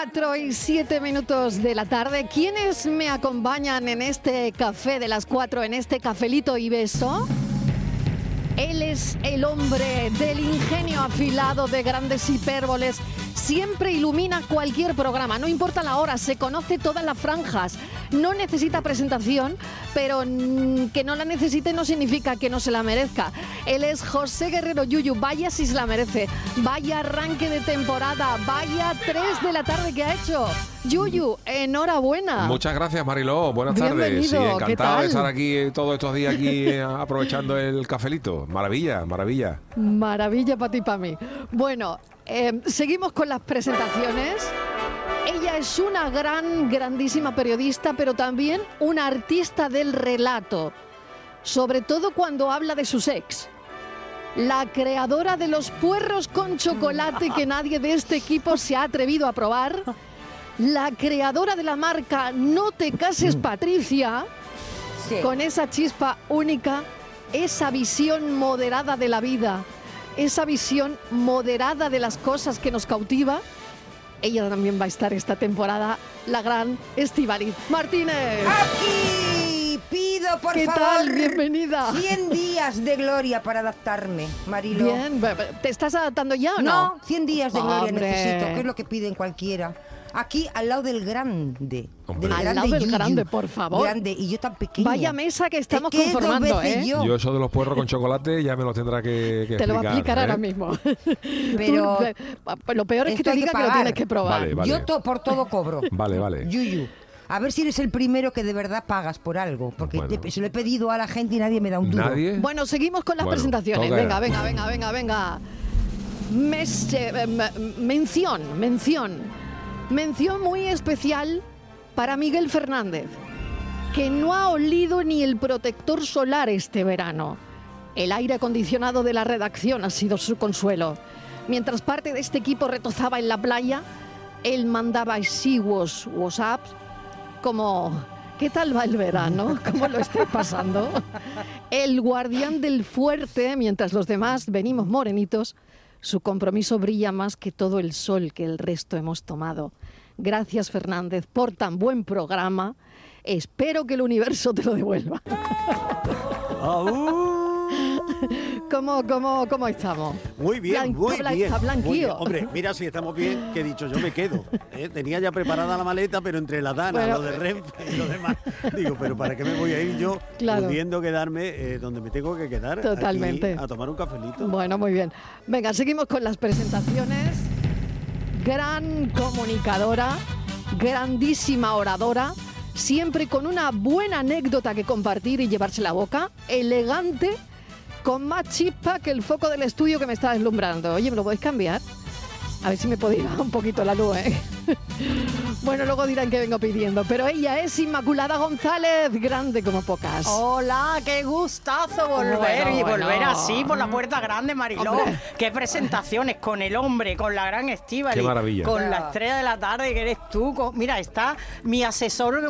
4 y 7 minutos de la tarde. ¿Quiénes me acompañan en este café de las 4, en este cafelito y beso? Él es el hombre del ingenio afilado de grandes hipérboles. Siempre ilumina cualquier programa, no importa la hora, se conoce todas las franjas. No necesita presentación, pero que no la necesite no significa que no se la merezca. Él es José Guerrero Yuyu, vaya si se la merece. Vaya arranque de temporada, vaya 3 de la tarde que ha hecho. Yuyu, enhorabuena. Muchas gracias, Mariló. Buenas tardes. Sí, ¿qué encantado de estar aquí eh, todos estos días aquí eh, aprovechando el cafelito. Maravilla, maravilla. Maravilla para ti y para mí. Bueno, eh, seguimos con las presentaciones. Ella es una gran, grandísima periodista, pero también una artista del relato, sobre todo cuando habla de sus ex. La creadora de los puerros con chocolate que nadie de este equipo se ha atrevido a probar. La creadora de la marca No te cases Patricia con esa chispa única, esa visión moderada de la vida, esa visión moderada de las cosas que nos cautiva. Ella también va a estar esta temporada, la gran Estivaliz Martínez. Aquí pido, por ¿Qué favor. tal? Bienvenida. 100 días de gloria para adaptarme, Marilo. Bien, ¿te estás adaptando ya o no? No, 100 días de gloria Hombre. necesito, que es lo que piden cualquiera. Aquí al lado del grande. Al lado del grande, por favor. Grande, y yo tan pequeña. Vaya mesa que estamos Es que dos conformando, ¿eh? yo. Yo eso de los puerros con chocolate ya me lo tendrá que, que Te lo va a explicar ¿eh? ahora mismo. Pero Tú, eh, lo peor es que te que diga que, lo tienes que probar. Vale, vale. Yo to- por todo cobro. Vale, vale. Yuyu. A ver si eres el primero que de verdad pagas por algo. Porque Bueno. te- se lo he pedido a la gente y nadie me da un duro. ¿Nadie? Bueno, seguimos con las Bueno, presentaciones. Venga, venga, venga, venga, venga. Mes- eh, mención, mención. Mención muy especial para Miguel Fernández, que no ha olido ni el protector solar este verano. El aire acondicionado de la redacción ha sido su consuelo. Mientras parte de este equipo retozaba en la playa, él mandaba exiguos WhatsApps como ¿qué tal va el verano? ¿Cómo lo estoy pasando? El guardián del fuerte, mientras los demás venimos morenitos, su compromiso brilla más que todo el sol que el resto hemos tomado. Gracias Fernández por tan buen programa. Espero que el universo te lo devuelva. ¿Cómo, cómo, cómo estamos? Muy bien, Blan- muy blan- bien. está muy bien. Hombre, mira si estamos bien, que he dicho, yo me quedo. ¿eh? Tenía ya preparada la maleta, pero entre la Dana, Bueno. lo de Renfe y lo demás, digo, pero ¿para qué me voy a ir yo Claro. pudiendo quedarme eh, donde me tengo que quedar? aquí, Totalmente. a tomar un cafelito. Bueno, muy bien. Venga, seguimos con las presentaciones. Gran comunicadora, grandísima oradora, siempre con una buena anécdota que compartir y llevarse la boca, elegante, con más chispa que el foco del estudio que me está deslumbrando. Oye, ¿me lo podéis cambiar? A ver si me podéis bajar un poquito la luz, ¿eh? Bueno, luego dirán que vengo pidiendo, pero ella es Inmaculada González, grande como pocas. Hola, qué gustazo volver Bueno, y volver bueno. así por la puerta grande, Mariló. Hombre. Qué presentaciones con el hombre, con la gran Estíbal, Qué maravilla. con la estrella de la tarde que eres tú. con- mira, está mi asesor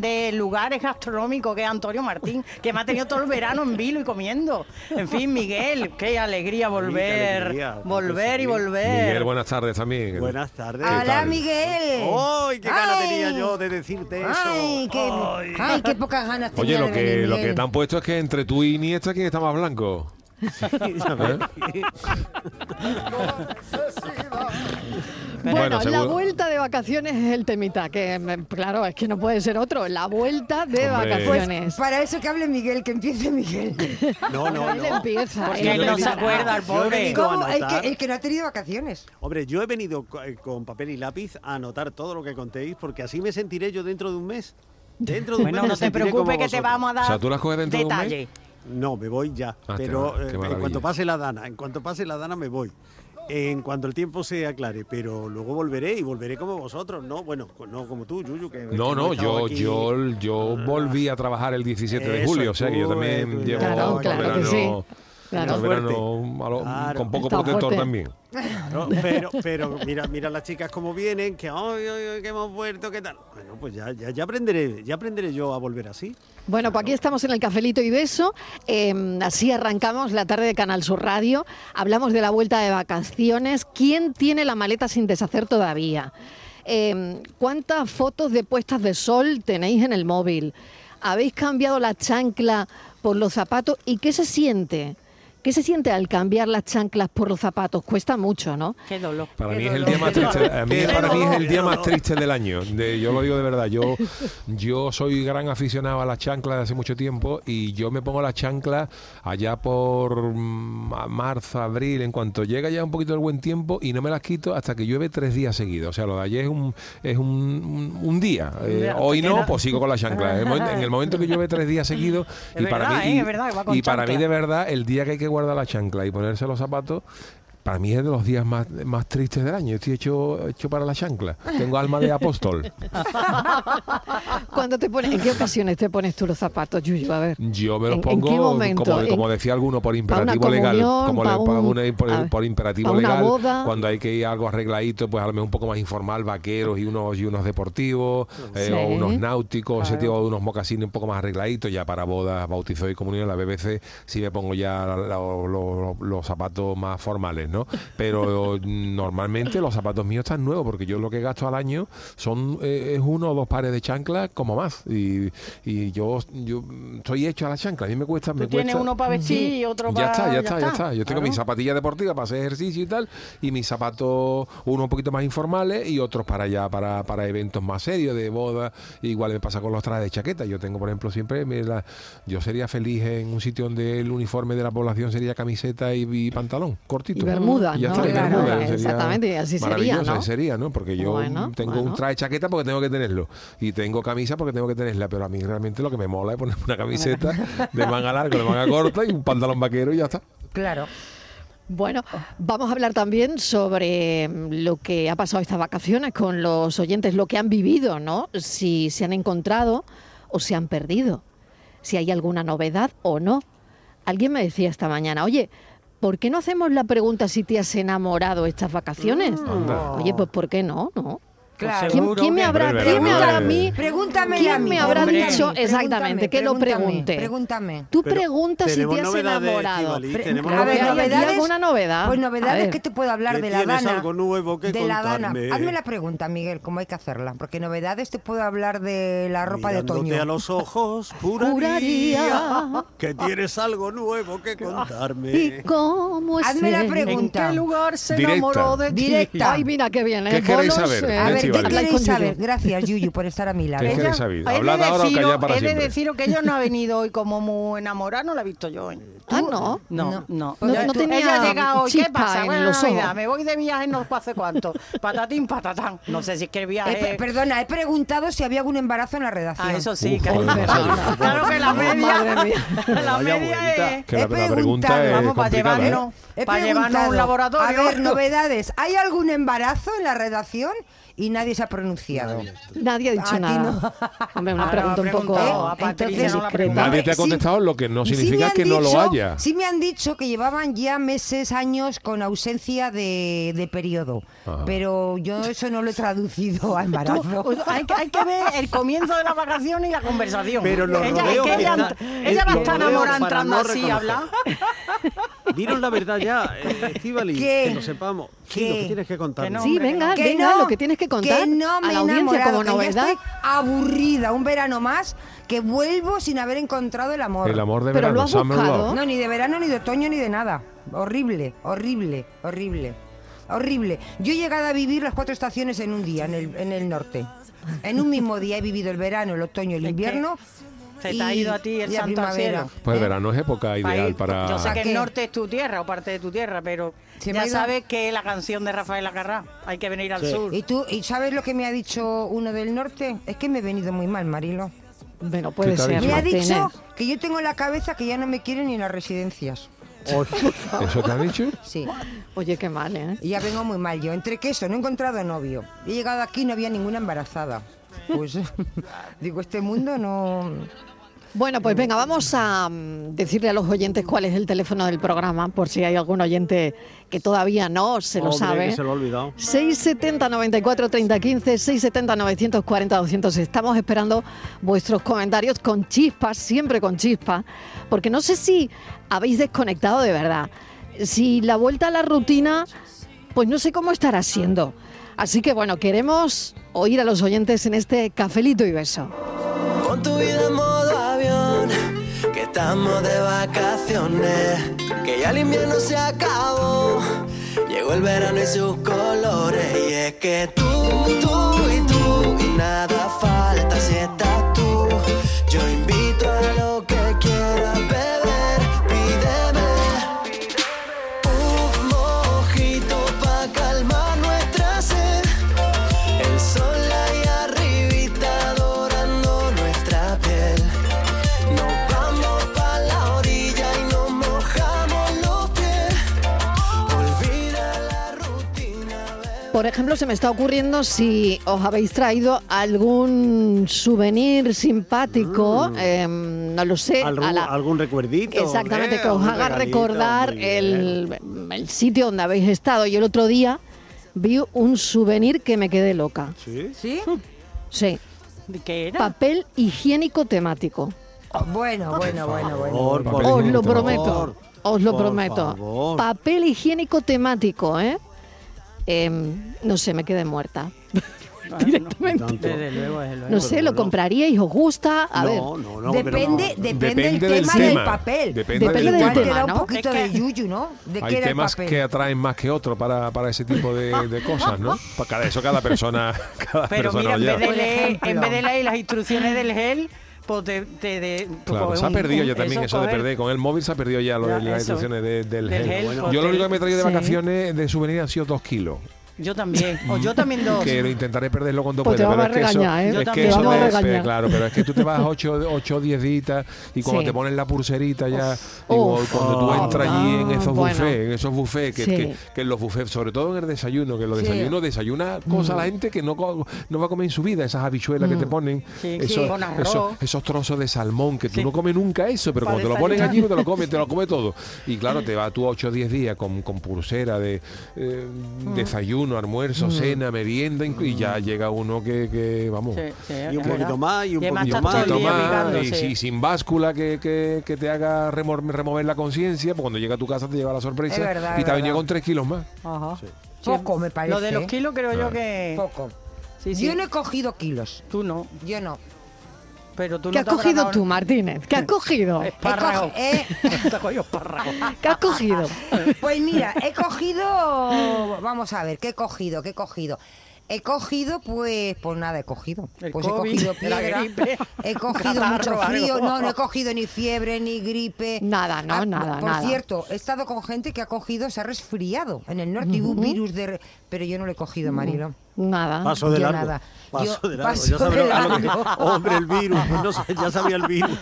de lugares gastronómicos que es Antonio Martín, que me ha tenido todo el verano en vilo y comiendo. En fin, Miguel, qué alegría volver, alegría, volver y volver. Miguel, buenas tardes también. Buenas tardes. ¿Qué ¡Hola, tal? Miguel! ¡Ay, qué gana Ay. tenía yo de decirte eso! ¡Ay, qué, Ay. ay, qué pocas ganas tenía Oye, lo de que, venir, lo que te han puesto es que entre tú y Iniesta, ¿quién está más blanco? Bueno, Bueno, la vuelta de vacaciones es el temita, que claro, es que no puede ser otro. La vuelta de Hombre. vacaciones. Para eso que hable Miguel, que empiece Miguel. No, no, Él no. empieza. Porque él no se acuerda, el pobre. que, el que no ha tenido vacaciones. Hombre, yo he venido eh, con papel y lápiz a anotar todo lo que contéis, porque así me sentiré yo dentro de un mes. Dentro de un Bueno, mes no te preocupes que te vamos a dar O sea, ¿tú las coges dentro de un mes? No, me voy ya. Ah, pero qué eh, en cuanto pase la dana, en cuanto pase la dana me voy. En cuanto el tiempo se aclare, pero luego volveré y volveré como vosotros, ¿no? Bueno, no como tú, Yuyu, que No, no, yo, aquí. yo, yo volví a trabajar el 17 de julio, o sea que yo también eh, llevo Claro, claro que verano, sí. Claro. el verano Claro. con poco Está protector fuerte. también. Claro, pero, pero mira, mira las chicas como vienen, que ay, ay, ay, que hemos vuelto, ¿qué tal? Bueno, pues ya, ya, ya aprenderé, ya aprenderé yo a volver así. Bueno, pues aquí estamos en el Cafelito y Beso. Eh, así arrancamos la tarde de Canal Sur Radio. Hablamos de la vuelta de vacaciones. ¿Quién tiene la maleta sin deshacer todavía? Eh, ¿Cuántas fotos de puestas de sol tenéis en el móvil? ¿Habéis cambiado la chancla por los zapatos? ¿Y qué se siente? ¿Qué se siente al cambiar las chanclas por los zapatos? Cuesta mucho, ¿no? Qué dolor. Para qué mí es el dolor. día más triste. A mí, Qué para mí es el día más triste del año. De- yo lo digo de verdad. Yo, yo soy gran aficionado a las chanclas de hace mucho tiempo y yo me pongo las chanclas allá por mm, marzo, abril, en cuanto llega ya un poquito el buen tiempo y no me las quito hasta que llueve tres días seguidos. O sea, lo de ayer es un, es un, un- día. Eh, Ya, hoy no, pues sigo con la chancla. En el, momento, que llueve tres días seguidos Es y para mí ¿eh? y- verdad para mí de verdad el día que hay que guardar la chancla y ponerse los zapatos para mí es de los días más, más tristes del año. Estoy hecho, hecho para la chancla. Tengo alma de apóstol. ¿Cuándo te pones, ¿En qué ocasiones te pones tú los zapatos, Yuyu? A ver. Yo me los ¿En- en pongo, qué momento? como, ¿En- como decía alguno, por imperativo legal. Como le- un- una- por, ver, por imperativo legal. boda? Cuando hay que ir algo arregladito, pues a lo mejor un poco más informal, vaqueros y unos, y unos deportivos, eh, o unos náuticos, ese tipo unos mocasines un poco más arregladitos, ya para bodas, bautizos y comunión, la BBC, sí me pongo ya la- la- lo- los zapatos más formales, ¿no? Pero mm, normalmente los zapatos míos están nuevos, porque yo lo que gasto al año son eh, es uno o dos pares de chanclas como más. Y, y yo, yo mm, estoy hecho a la chancla. A mí me cuesta. Me tienes cuesta- uno para vestir y otro para... ya está, ya está, ya está. Yo tengo Claro. mis zapatillas deportivas para hacer ejercicio y tal, y mis zapatos, uno un poquito más informales y otros para allá, para, para eventos más serios, de boda. Igual me pasa con los trajes de chaqueta. Yo tengo, por ejemplo, siempre, me la- yo sería feliz en un sitio donde el uniforme de la población sería camiseta y, y pantalón, cortito. Y ¿no? está, y Claro, bermudas, sería exactamente, y así sería, ¿no? así sería, ¿no? Porque yo Bueno, tengo bueno. un traje de chaqueta porque tengo que tenerlo, y tengo camisa porque tengo que tenerla, pero a mí realmente lo que me mola es poner una camiseta de manga larga, de manga corta y un pantalón vaquero y ya está. Claro. Bueno, vamos a hablar también sobre mm, lo que ha pasado estas vacaciones con los oyentes, lo que han vivido, ¿no? Si se han encontrado o se han perdido, si hay alguna novedad o no. Alguien me decía esta mañana, oye, ¿por qué no hacemos la pregunta si te has enamorado estas vacaciones? Oye, pues ¿por qué no? ¿No? Claro. ¿Quién, Seguro quién me habrá, quién me habrá a es- mí? Pregúntame ¿Quién a mí. me habrá dicho exactamente que lo pregúntame, pregunte? Pregúntame. Tú preguntas si te has novedades, enamorado. Tenemos a ver, ¿Hay aquí novedades. alguna novedad? Pues A novedades que te puedo hablar de la Dana. algo nuevo que de la Dana. Hazme la pregunta, Miguel, cómo hay que hacerla. Porque novedades te puedo hablar de la ropa de Mirándote otoño. a los ojos, juraría, Juraría. que tienes algo nuevo que contarme. ¿Y cómo es Hazme la él? ¿En pregunta. qué lugar se Directa. enamoró de ti? Directa. Ay, mira qué bien. ¿eh? ¿Qué queréis Bolos, saber? Eh, A ver, ¿qué Estivali. habláis queréis con saber? Gracias, Yuyu, por estar a mi lado. ¿Qué Ella- queréis saber? he de ¿Hablad ahora o deciros- callar para he de siempre? deciros que ella no ha venido hoy como muy enamorada, no la he visto yo. Ah, no. No, No. no. Ella- tenía ella llega hoy, ¿qué pasa? Navidad, ojos. me voy de viaje no hace cuánto. Patatín, patatán. No sé si es que el Eh, viaje... per- perdona, he preguntado si había algún embarazo en la redacción. Ah, eso sí, Uf, claro, que la media, la media es... Que la, pregunta preguntado, es vamos, para ¿eh? llevarnos, He para llevarnos a un laboratorio. A ver, novedades. ¿Hay algún embarazo en la redacción? Y nadie se ha pronunciado. Nadie ha dicho nada. no. Hombre, una Ah, no, pregunta un poco Entonces, no. Nadie te ha Sí- contestado, lo que no significa que no lo haya. Sí me han dicho que llevaban ya meses, años con ausencia de, de periodo. Ajá. Pero yo eso no lo he traducido a Tú, embarazo. pues, hay, que, hay que ver el comienzo de la vacación y la conversación. Pero ella, que ella, va a estar enamorada entrando no así a reconocer. hablar. Dinos la verdad ya, eh, Estíbali, ¿Qué? que lo sepamos. ¿Qué? Sí, lo que tienes que contar. Que no. Sí, venga. Que venga, no, lo que tienes que contar que no me a la audiencia como novedad. estoy aburrida, un verano más, que vuelvo sin haber encontrado el amor. El amor de Pero verano, lo has buscado. Love. No, ni de verano, ni de otoño, ni de nada. Horrible, horrible, horrible. Horrible. Yo he llegado a vivir las cuatro estaciones en un día, en el, en el norte. En un mismo día he vivido el verano, el otoño, el invierno. Se te ha ido a ti el y santo al cielo. Pues el ¿Eh? verano es época ideal para... Yo sé que ¿Para el norte es tu tierra o parte de tu tierra, pero Se me ha ya ido- sabes que la canción de Rafael Acarrá, hay que venir al Sí. sur. ¿Y tú, y sabes lo que me ha dicho uno del norte? Es que me he venido muy mal, Marilo. Bueno, puede ¿Qué te ha ser. dicho? Me ha Martínez. dicho que yo tengo en la cabeza que ya no me quieren ni en las residencias. ¿Eso te han dicho? Sí. Oye, qué mal, ¿eh? Y ya vengo muy mal yo. Entre que eso, no he encontrado novio. He llegado aquí y no había ninguna embarazada. Pues digo, este mundo no... Bueno, pues venga, vamos a mm, decirle a los oyentes cuál es el teléfono del programa, por si hay algún oyente que todavía no se lo Hombre, sabe. que se lo ha olvidado. 670 94 30 15, 670 940 200. Estamos esperando vuestros comentarios con chispas, siempre con chispas, porque no sé si habéis desconectado de verdad. Si la vuelta a la rutina, pues no sé cómo estará siendo. Así que bueno, queremos oír a los oyentes en este cafelito y beso. Pon tu vida en que estamos de vacaciones, que ya el invierno se acabó, llegó el verano y sus colores, y es que tú, tú y tú, y nada falta si Por ejemplo, se me está ocurriendo si os habéis traído algún souvenir simpático, em, no lo sé, Algún, a la- algún recuerdito. Exactamente, ¿eh? que os haga recordar el, el sitio donde habéis estado. Yo el otro día vi un souvenir que me quedé loca. ¿Sí? ¿Sí? Sí, ¿De ¿Qué era? papel higiénico temático. Bueno, bueno, bueno, bueno. Por, Papel Os lo prometo, os lo Por prometo. favor. Papel higiénico temático, ¿eh? Em, no sé, me quedé muerta. Directamente. Tanto. Desde luego, desde luego. No sé, ¿lo no. compraríais? ¿Os gusta? A ver. no, no, no, depende, depende, Depende del del tema del tema. papel. Depende Depende del Igual tema. te da un ¿no? poquito Es que- de yuyu, ¿no? ¿De Hay temas papel? que atraen más que otros para, para ese tipo de, de cosas, ¿no? Para cada, eso cada persona, cada Pero persona mira, en vez, de leer, en vez de leer las instrucciones del gel, pues te... te de, pues Claro, coges se ha perdido un- ya también eso, de coges- perder. Con el móvil se ha perdido ya lo Ya, de las eso. instrucciones de- del, Del gel. gel, pues yo lo único que me he traído de vacaciones de souvenir han sido dos kilos. Yo también. O yo también dos. Que lo intentaré perderlo cuando Pues te pueda. vamos pero a es que regañar, ¿eh? eso, Yo es que eso Te de- regañar. claro, pero es que tú te vas 8 o 10 días y cuando Sí. te ponen la pulserita ya, y Uf. cuando tú entras allí en Ah, esos bueno. buffets, en esos buffets, que, Sí. que, que en los buffets, sobre todo en el desayuno, que los Sí. desayunos desayuna cosas la gente que no, no va a comer en su vida, esas habichuelas que te ponen, Sí, esos, sí. Con arroz. esos, esos trozos de salmón, que tú no comes nunca eso, pero Para cuando te lo ponen allí no te lo comes, te lo comes todo. Y claro, te va tú 8 o 10 días con, con pulsera de eh, desayuno, almuerzo, cena, merienda, y ya llega uno que, que vamos. Sí, sí, Y un poquito verdad. más, y un poquito más, picando, y sí. sin báscula que, que- que te haga remor- remover la conciencia, pues cuando llega a tu casa te lleva la sorpresa Es verdad, y te ha venido con 3 kilos más. Ajá. Poco, me parece. Lo de los ¿eh? kilos creo yo que... Poco. Sí, sí. Yo no he cogido kilos. Tú no, Yo no. Pero tú ¿Qué no has cogido tú, Martínez? ¿Qué has cogido? Espárrago. He eh, cogido. ¿Qué has cogido? Pues mira, he cogido. Vamos a ver, ¿qué he cogido? ¿Qué he cogido? He cogido, pues, pues nada, he cogido. El pues COVID, he cogido piedra, he cogido catarro, mucho frío, no, no he cogido ni fiebre, ni gripe. Nada, no, Ah, nada, Por nada. cierto, he estado con gente que ha cogido, se ha resfriado en el norte, y un virus de... Pero yo no lo he cogido, Marilo. Nada. Paso de Yo largo. nada. Paso Yo de largo. paso ya sabía de que- largo. Hombre, el virus. pues no sé, ya sabía el virus.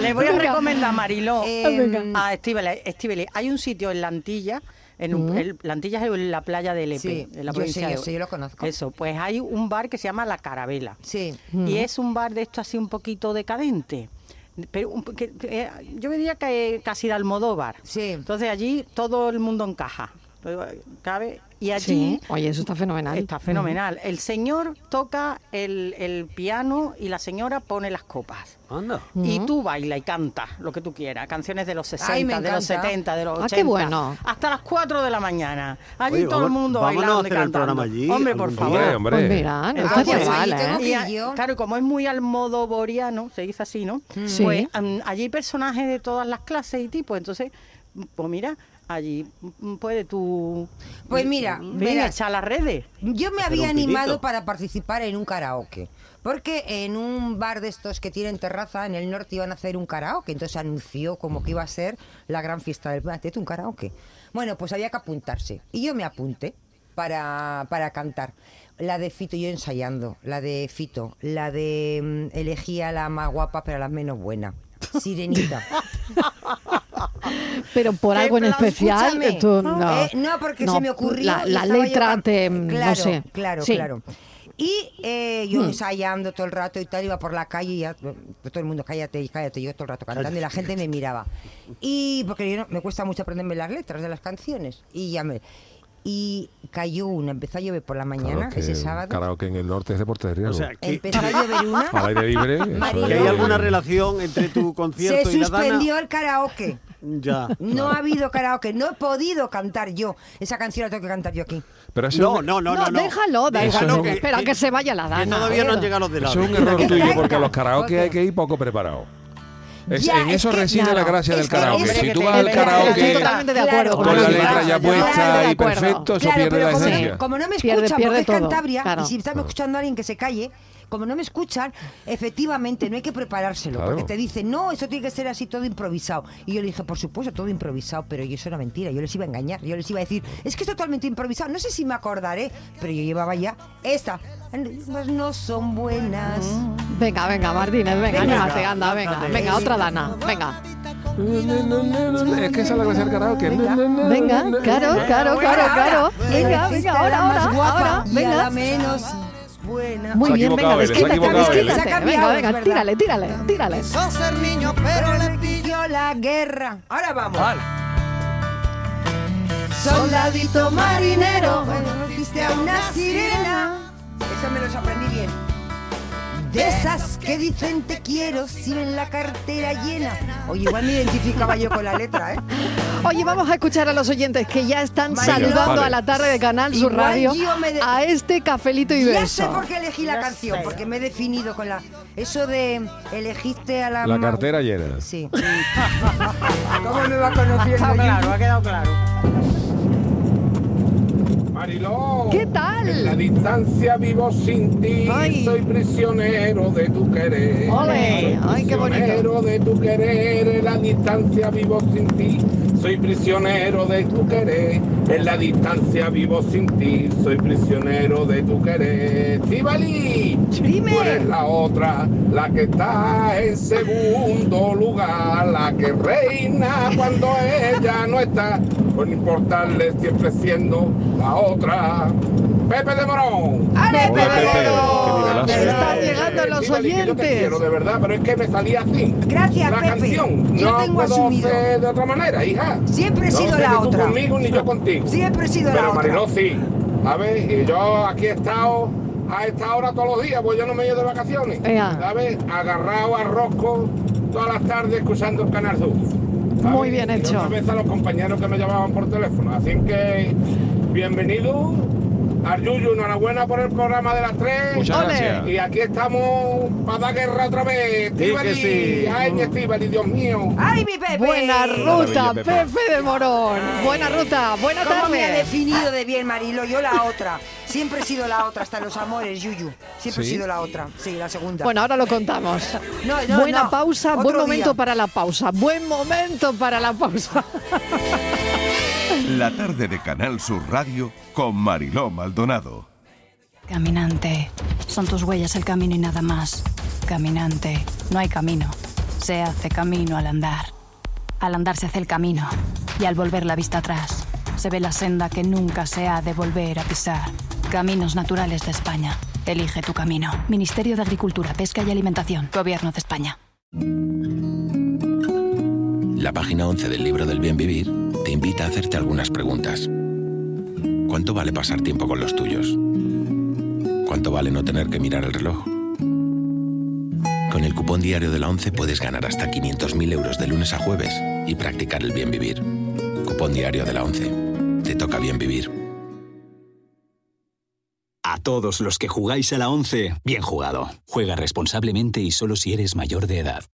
Le voy a recomendar, Mariló, Eh, a. Estíbaliz, hay un sitio en Lantilla, en un- el- Lantilla es en la playa de Lepe, Sí, en la yo provincia sé, de yo yo lo conozco. Eso, pues hay un bar que se llama La Carabela. Sí. Y es un bar de esto así un poquito decadente. Pero que- que, eh, yo diría que casi de Almodóvar. Sí. Entonces allí todo el mundo encaja. Cabe. Y allí Sí, oye, eso está fenomenal. Está fenomenal. El señor toca el, el piano y la señora pone las copas. Anda. Y tú baila y canta lo que tú quieras. Canciones de los 60, Ay, de los encanta. 70, de los Ah, 80. qué bueno. Hasta las 4 de la mañana. Allí Oye, todo el mundo a bailando y hacer el cantando. programa allí Hombre, por favor. Hombre, hombre. Pues mira, no Ah, pues mal, ahí tengo ¿eh? que- Y a- claro, como es muy almodovoriano, se dice así, ¿no? Mm. Sí. Pues am, allí hay personajes de todas las clases y tipos. Entonces, pues mira, allí mm, puede tú. Pues mira, ven, verás. echar las redes. Yo me había animado para participar en un karaoke. Porque en un bar de estos que tienen terraza en el norte iban a hacer un karaoke. Entonces anunció como que iba a ser la gran fiesta del planeta. un karaoke. Bueno, pues había que apuntarse. Y yo me apunté para, para cantar. La de Fito, yo ensayando. La de Fito. La de mm, elegía la más guapa, pero la menos buena. Sirenita. Pero por Qué algo en especial, tú no. Eh, no, porque No, se me ocurrió. La, y la yo letra can- te. mm, Claro, no sé. Claro, Sí. claro. Y eh, yo ensayando todo el rato y tal, iba por la calle y ya, pues, todo el mundo, cállate, cállate, yo todo el rato cantando y la gente me miraba. Y porque yo no- me cuesta mucho aprenderme las letras de las canciones. Y ya me. Y cayó una, empezó a llover por la mañana, Claro que ese sábado. Karaoke en el norte es deporte de riesgo. O sea, que, Empezó a llover una. Al aire libre. que hay alguna relación entre tu Se concierto y la dana. suspendió el karaoke. Ya. No ha habido karaoke, no he podido cantar yo. Esa canción la tengo que cantar yo aquí. Pero eso No, es- no, no, No, no. no. déjalo, igual. es un- espera que se vaya la Que dana. todavía no han llegado los de la Eso es un error Que tuyo, porque a los karaoke Porque- hay que ir poco preparado. Es- Ya, en es eso que- reside la claro, gracia del es que karaoke. Si que tú vas al karaoke totalmente de acuerdo Claro, con la letra ya puesta claro, y de acuerdo. perfecto, eso Claro, pierde la como, esencia. no, como no me Pierde- escuchan, pierde porque es todo, Cantabria, claro. y si estamos escuchando a alguien que se calle, como no me escuchan, efectivamente no hay que preparárselo, Claro. porque te dicen, no, eso tiene que ser así todo improvisado. Y yo le dije, por supuesto, todo improvisado, pero yo eso era mentira, yo les iba a engañar, yo les iba a decir, es que es totalmente improvisado, no sé si me acordaré, pero yo llevaba ya esta. Pues no son buenas. Venga, venga, Martínez, venga, Venga. anímate, anda, venga, venga, otra dana, venga. Es que esa es la gracia del karaoke. Venga. Venga, claro, claro, claro, claro. Venga, venga, ahora, ahora, ahora, Y a la venga. menos buena. Muy bien, venga, desquítate, desquítate. cambiado, Venga, venga, tírale, tírale, tírale. Son ser niño, pero le pillo. Yo la guerra. Ahora vamos. Soldadito marinero, viste a una sirena. Eso me los aprendí bien. De esas que dicen te quiero si ven la cartera llena. Oye, igual me identificaba yo con la letra, ¿eh? Oye, vamos a escuchar a los oyentes que ya están saludando vale. a la tarde de Canal Sur Radio de- a este cafelito y Ya sé beso. por qué elegí la Ya canción, sé. porque me he definido con la. Eso de elegiste a la. La cartera llena. Sí. ¿Cómo me va conociendo? Está claro, ha quedado claro. Mariló. ¿Qué En la tal? distancia vivo sin ti, Ay. soy prisionero de tu querer. Ole, ay, qué bonito. Prisionero de tu querer, en la distancia vivo sin ti, soy prisionero de tu querer. En la distancia vivo sin ti, soy prisionero de tu querer. ¡Tibali! Dime. Tú eres la otra, la que está en segundo lugar, la que reina cuando ella no está, por no importarle siempre siendo la otra. Pepe de Morón. ¡Ale, Pepe! Pepe, nivelazo. Me están Eh, llegando los Estíbaliz, que Yo te oyentes. quiero de verdad, pero es que me salía así. Gracias, la Pepe. canción. Yo no tengo puedo asumido. hacer de otra manera, hija. Siempre he no sido sé la ni tú otra. conmigo ni yo contigo. Siempre he sido Pero la otra. Mariló sí. ¿Sabes? Y yo aquí he estado a esta hora todos los días, pues yo no me he ido de vacaciones. Ea. ¿Sabes? Agarrado a rosco todas las tardes escuchando el Canal Sur. ¿Sabes? Muy bien Y hecho. otra vez a los compañeros que me llamaban por teléfono. Así que, bienvenido. Arjuyu, enhorabuena por el programa de las tres. Muchas Ole. gracias. Y aquí estamos para dar guerra otra vez. que Estíbaliz. sí. Ay, mi Estíbaliz, Dios mío. ¡Ay, mi Pepe! Buena ruta, Pepe. Pepe de Morón. Buena ruta, buena ¿Cómo me ha tarde. definido de bien, Marilo? Yo la otra. Siempre he sido la otra, hasta los amores, Yuyu. Siempre ¿Sí? he sido la otra. Sí, la segunda. Bueno, ahora lo contamos. No, no, Buena no. pausa, buen Otro momento día. para la pausa. Buen momento para la pausa. La tarde de Canal Sur Radio con Mariló Maldonado. Caminante, son tus huellas el camino y nada más. Caminante, no hay camino. Se hace camino al andar. Al andar se hace el camino y al volver la vista atrás se ve la senda que nunca se ha de volver a pisar. Caminos Naturales de España. Elige tu camino. Ministerio de Agricultura, Pesca y Alimentación. Gobierno de España. La página 11 del libro del bien vivir te invita a hacerte algunas preguntas. ¿Cuánto vale pasar tiempo con los tuyos? ¿Cuánto vale no tener que mirar el reloj? Con el cupón diario de la 11 puedes ganar hasta 500.000 euros de lunes a jueves y practicar el bien vivir. Cupón diario de la 11. Te toca bien vivir. Todos los que jugáis a la 11, bien jugado. Juega responsablemente y solo si eres mayor de edad.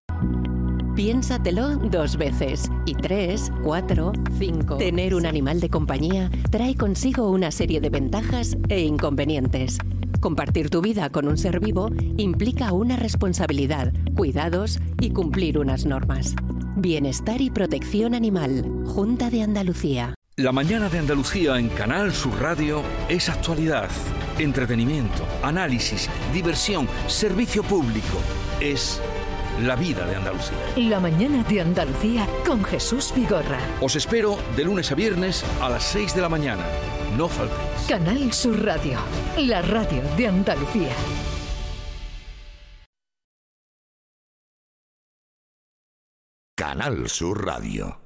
Piénsatelo dos veces. Y tres, cuatro, cinco. Tener un animal de compañía trae consigo una serie de ventajas e inconvenientes. Compartir tu vida con un ser vivo implica una responsabilidad, cuidados y cumplir unas normas. Bienestar y protección animal. Junta de Andalucía. La mañana de Andalucía en Canal Sur Radio es actualidad, entretenimiento, análisis, diversión, servicio público. Es la vida de Andalucía. La mañana de Andalucía con Jesús Vigorra. Os espero de lunes a viernes a las 6 de la mañana. No faltéis. Canal Sur Radio, la radio de Andalucía. Canal Sur Radio.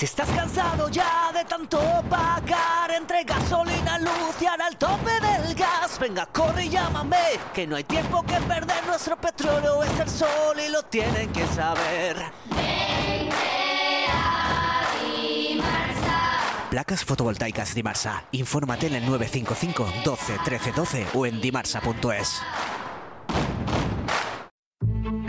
Si estás cansado ya de tanto pagar entre gasolina, luz el tope del gas, venga, corre y llámame, que no hay tiempo que perder, nuestro petróleo es el sol y lo tienen que saber. Placas fotovoltaicas Dimarsa. Infórmate en el 955 12 13 12 o en dimarsa.es.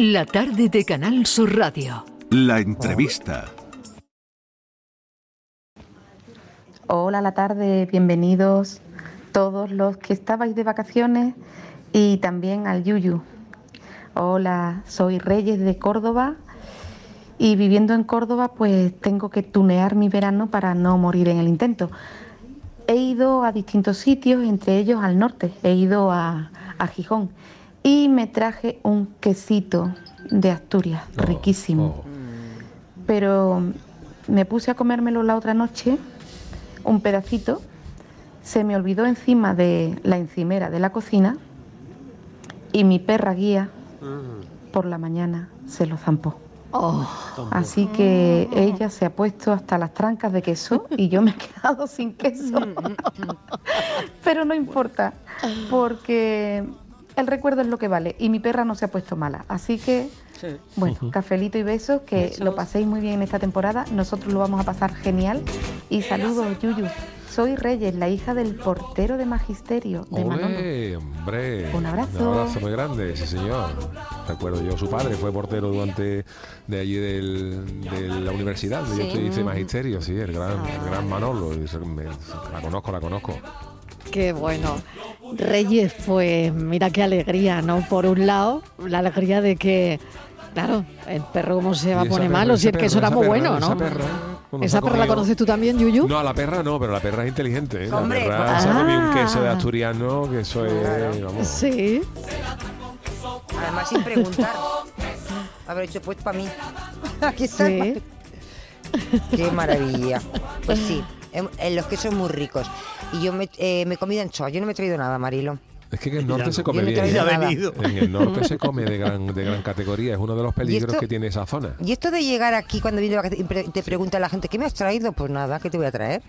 La tarde de Canal Sur Radio. La entrevista. Hola, la tarde, bienvenidos todos los que estabais de vacaciones y también al Yuyu. Hola, soy Reyes de Córdoba y viviendo en Córdoba pues tengo que tunear mi verano para no morir en el intento. He ido a distintos sitios, entre ellos al norte, he ido a, a Gijón y me traje un quesito de Asturias, riquísimo. Pero me puse a comérmelo la otra noche, un pedacito, se me olvidó encima de la encimera de la cocina y mi perra guía por la mañana se lo zampó. Así que ella se ha puesto hasta las trancas de queso y yo me he quedado sin queso. Pero no importa, porque el recuerdo es lo que vale y mi perra no se ha puesto mala. Así que, bueno, cafelito y besos, que lo paséis muy bien en esta temporada. Nosotros lo vamos a pasar genial. Y saludos, Yuyu. Soy Reyes, la hija del portero de magisterio de Manolo. Ole, hombre. Un abrazo. Un abrazo muy grande, sí señor. Recuerdo yo, su padre fue portero durante de allí del- de la universidad. Yo Sí. estoy- hice magisterio, sí, el gran, el gran Manolo. la conozco, la conozco. Qué bueno. Reyes, pues mira qué alegría, ¿no? Por un lado, la alegría de que, claro, el perro cómo se va a poner malo, si el queso perra, era muy bueno, ¿no? Esa perra, ¿Esa se perra la conoces tú también, Yuyu? No, a la perra no, pero la perra es inteligente. ¿eh? Hombre, la perra se ha ah. comido un queso de asturiano, que eso es, vamos. Sí. Además, sin preguntar. Haber hecho pues para mí. Aquí está. Sí. Qué maravilla. Pues sí, eh, los quesos muy ricos. Y yo me, eh, me he comido anchoa. Yo no me he traído nada, Marilo. Es que en el norte Ya se come bien. ¿eh? En el norte se come de gran, de gran categoría. Es uno de los peligros esto- que tiene esa zona. Y esto de llegar aquí cuando viene te pregunta la gente, ¿qué me has traído? Pues nada, ¿qué te voy a traer?